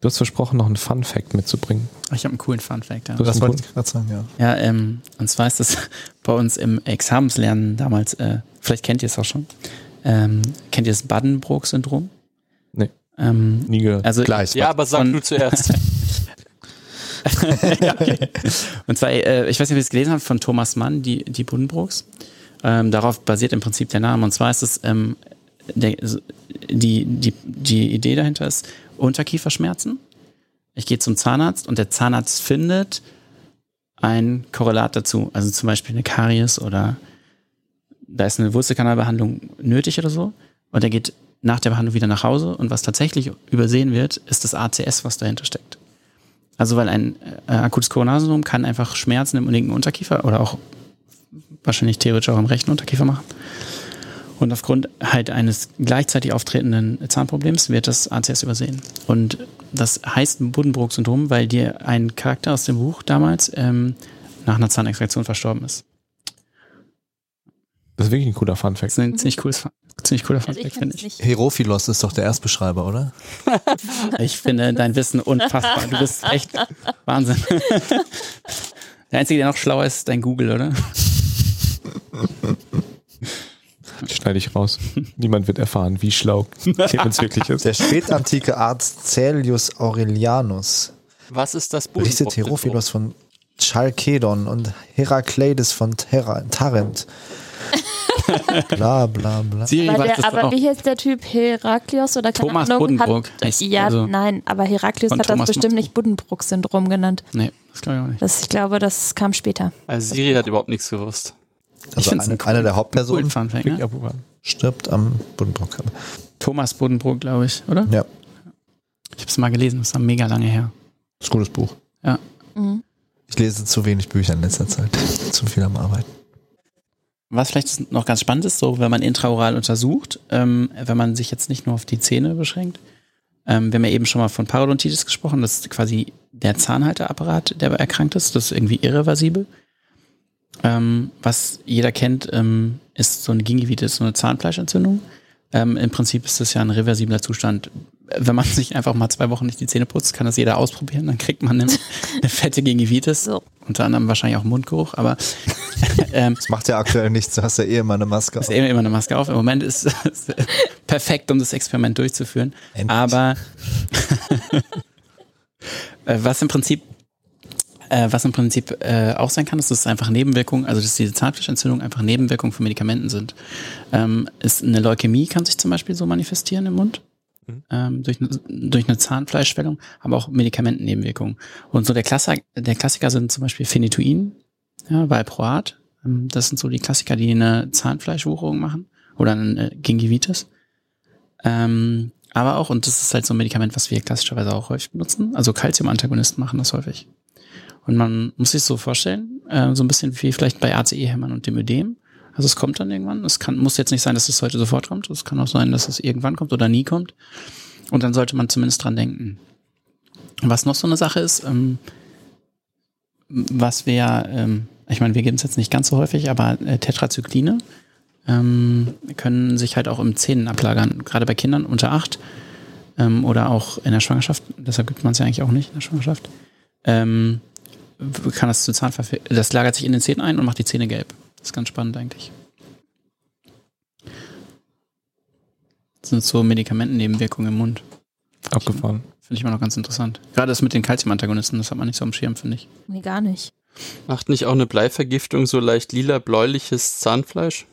Du hast versprochen, noch einen Fun-Fact mitzubringen.
ich habe einen coolen Fun-Fact. Ja.
Du hast
Das wollte ich gerade sagen, ja.
Ja, ähm, und zwar ist das bei uns im Examenslernen damals, äh, vielleicht kennt ihr es auch schon. Ähm, kennt ihr das Buddenbrook-Syndrom?
Nee.
Ähm,
nie gehört.
also,
Gleich.
Ja, aber sag
Und-
du zuerst.
ja, okay. Und zwar, äh, ich weiß nicht, ob ihr es gelesen habt, von Thomas Mann, die, die Buddenbrooks. Ähm, darauf basiert im Prinzip der Name. Und zwar ist es, ähm, der, die, die, die Idee dahinter ist Unterkieferschmerzen. Ich gehe zum Zahnarzt und der Zahnarzt findet ein Korrelat dazu. Also zum Beispiel eine Karies oder da ist eine Wurzelkanalbehandlung nötig oder so. Und er geht nach der Behandlung wieder nach Hause und was tatsächlich übersehen wird, ist das ACS, was dahinter steckt. Also weil ein äh, akutes Koronarsyndrom kann einfach Schmerzen im linken Unterkiefer oder auch wahrscheinlich theoretisch auch im rechten Unterkiefer machen. Und aufgrund halt eines gleichzeitig auftretenden Zahnproblems wird das ACS übersehen. Und das heißt Buddenbrook-Syndrom, weil dir ein Charakter aus dem Buch damals ähm, nach einer Zahnextraktion verstorben ist.
Das ist wirklich ein cooler
Das
Fun-Fact.
ist ein ziemlich cooles, ziemlich cooler
Also ich
Funfact,
kann
finde
es
ich.
nicht.
Herophilos ist doch der Erstbeschreiber, oder?
Ich finde dein Wissen unfassbar. Du bist echt Wahnsinn. Der Einzige, der noch schlauer ist, ist dein Google, oder?
Schneide ich raus. Niemand wird erfahren, wie schlau Clemens wirklich ist.
Der spätantike Arzt Caelius Aurelianus
Was ist das
berichtet
Buddenbrook-Syndrom?
Herophilos von Chalkedon und Herakleides von Tarent. bla bla bla.
Siri
Aber, der,
das
aber wie heißt der Typ? Heraklios oder keine
Thomas
Ahnung,
Buddenbrook
Hat,
heißt-
ja,
also-
nein, aber Heraklios hat
Thomas
das bestimmt nicht Buddenbrook-Syndrom genannt.
Nee, das glaube ich auch nicht.
Das, ich glaube, das kam später.
Also Siri hat überhaupt nichts gewusst.
Also eine,
einen
eine der Hauptpersonen
Fick
ne?
stirbt am Buddenbrook.
Thomas Buddenbrook, glaube ich, oder?
Ja,
Ich habe es mal gelesen, das ist mega lange her.
ist ein gutes Buch.
Mhm.
Ich lese zu wenig Bücher in letzter Zeit. zu viel am Arbeiten.
Was vielleicht noch ganz spannend ist, so wenn man intraoral untersucht, ähm, wenn man sich jetzt nicht nur auf die Zähne beschränkt. Ähm, wir haben ja eben schon mal von Parodontitis gesprochen, das ist quasi der Zahnhalteapparat, der erkrankt ist, das ist irgendwie irreversibel. Ähm, was jeder kennt, ähm, ist so eine Gingivitis, so eine Zahnfleischentzündung. Ähm, Im Prinzip ist das ja ein reversibler Zustand. Wenn man sich einfach mal zwei Wochen nicht die Zähne putzt, kann das jeder ausprobieren. Dann kriegt man eine, eine fette Gingivitis.
So.
Unter anderem wahrscheinlich auch Mundgeruch, aber ähm,
Das macht ja aktuell nichts, du hast ja eh immer eine Maske.
ist immer, immer eine Maske auf. Im Moment ist es perfekt, um das Experiment durchzuführen.
Endlich.
Aber äh, was im Prinzip äh, was im Prinzip äh, auch sein kann, ist, dass es einfach Nebenwirkungen, also dass diese Zahnfleischentzündungen einfach Nebenwirkungen von Medikamenten sind. Ähm, ist eine Leukämie kann sich zum Beispiel so manifestieren im Mund. Ähm, durch, eine- durch eine Zahnfleischschwellung, aber auch Medikamentennebenwirkungen. Und so der, Klassiker, der Klassiker sind zum Beispiel Phenytoin, ja, Valproat. Ähm, das sind so die Klassiker, die eine Zahnfleischwucherung machen oder eine Gingivitis. Ähm, aber auch, und das ist halt so ein Medikament, was wir klassischerweise auch häufig benutzen, also Calcium-Antagonisten machen das häufig. Und man muss sich so vorstellen, äh, so ein bisschen wie vielleicht bei ACE-Hämmern und dem Ödem. Also es kommt dann irgendwann. Es kann, muss jetzt nicht sein, dass es heute sofort kommt. Es kann auch sein, dass es irgendwann kommt oder nie kommt. Und dann sollte man zumindest dran denken. Was noch so eine Sache ist, ähm, was wir, ähm, ich meine, wir geben es jetzt nicht ganz so häufig, aber äh, Tetrazykline ähm, können sich halt auch im Zähnen ablagern, gerade bei Kindern unter acht ähm, oder auch in der Schwangerschaft. Deshalb gibt man es ja eigentlich auch nicht in der Schwangerschaft. Ähm, kann das zu Zahnverfehlungen, das lagert sich in den Zähnen ein und macht die Zähne gelb. Das ist ganz spannend eigentlich. Das sind so Medikamentennebenwirkungen im Mund.
Abgefahren.
Finde ich immer noch ganz interessant. Gerade das mit den Calciumantagonisten, das hat man nicht so am Schirm, finde ich.
Nee, gar nicht.
Macht nicht auch eine Bleivergiftung so leicht lila-bläuliches Zahnfleisch?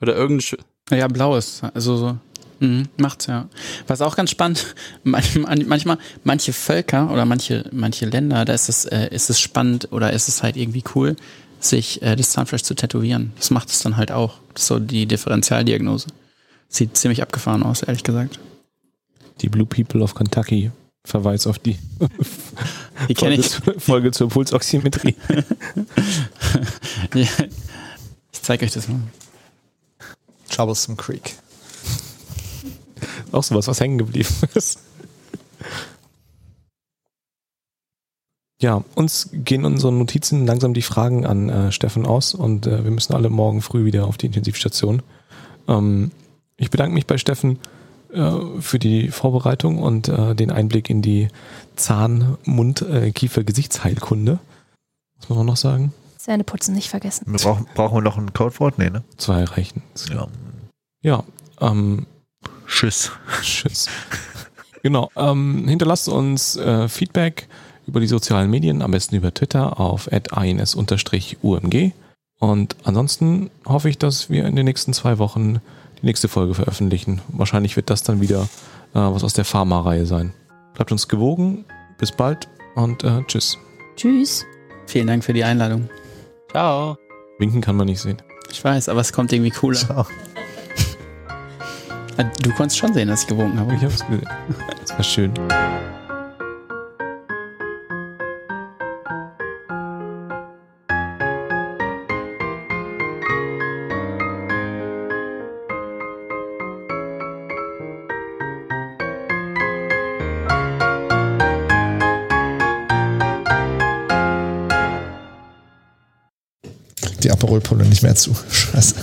Oder irgendein.
Ja, blaues. Also so. Mhm, macht's ja. Was auch ganz spannend, manchmal, manche Völker oder manche, manche Länder, da ist es, äh, ist es spannend oder ist es halt irgendwie cool, sich äh, das Zahnfleisch zu tätowieren. Das macht es dann halt auch. Das ist so die Differentialdiagnose. Sieht ziemlich abgefahren aus, ehrlich gesagt.
Die Blue People of Kentucky. Verweis auf die
Die
Folge, Folge zur Pulsoximetrie.
Ja. Ich zeige euch das mal.
Troublesome Creek.
Auch sowas, was hängen geblieben ist. Ja, uns gehen unsere Notizen langsam die Fragen an äh, Steffen aus und äh, wir müssen alle morgen früh wieder auf die Intensivstation. Ähm, ich bedanke mich bei Steffen für die Vorbereitung und äh, den Einblick in die Zahn-, Mund-, äh, Kiefer-, Gesichtsheilkunde. Was muss man noch sagen?
Zähneputzen nicht vergessen.
Wir brauchen, brauchen wir noch ein Codewort? Nee, ne?
Zwei reichen.
Ja.
Ja, ähm,
Tschüss.
Tschüss. genau. Ähm, hinterlasst uns äh, Feedback über die sozialen Medien, am besten über Twitter auf ins-umg. Und ansonsten hoffe ich, dass wir in den nächsten zwei Wochen die nächste Folge veröffentlichen. Wahrscheinlich wird das dann wieder äh, was aus der Pharma-Reihe sein. Bleibt uns gewogen. Bis bald und äh, tschüss.
Tschüss.
Vielen Dank für die Einladung.
Ciao.
Winken kann man nicht sehen.
Ich weiß, aber es kommt irgendwie cooler.
Ciao.
Ah, Du konntest schon sehen, dass ich gewunken habe.
Ich hab's gesehen. Das war schön.
Aperol-Pulle nicht mehr zu. Scheiße.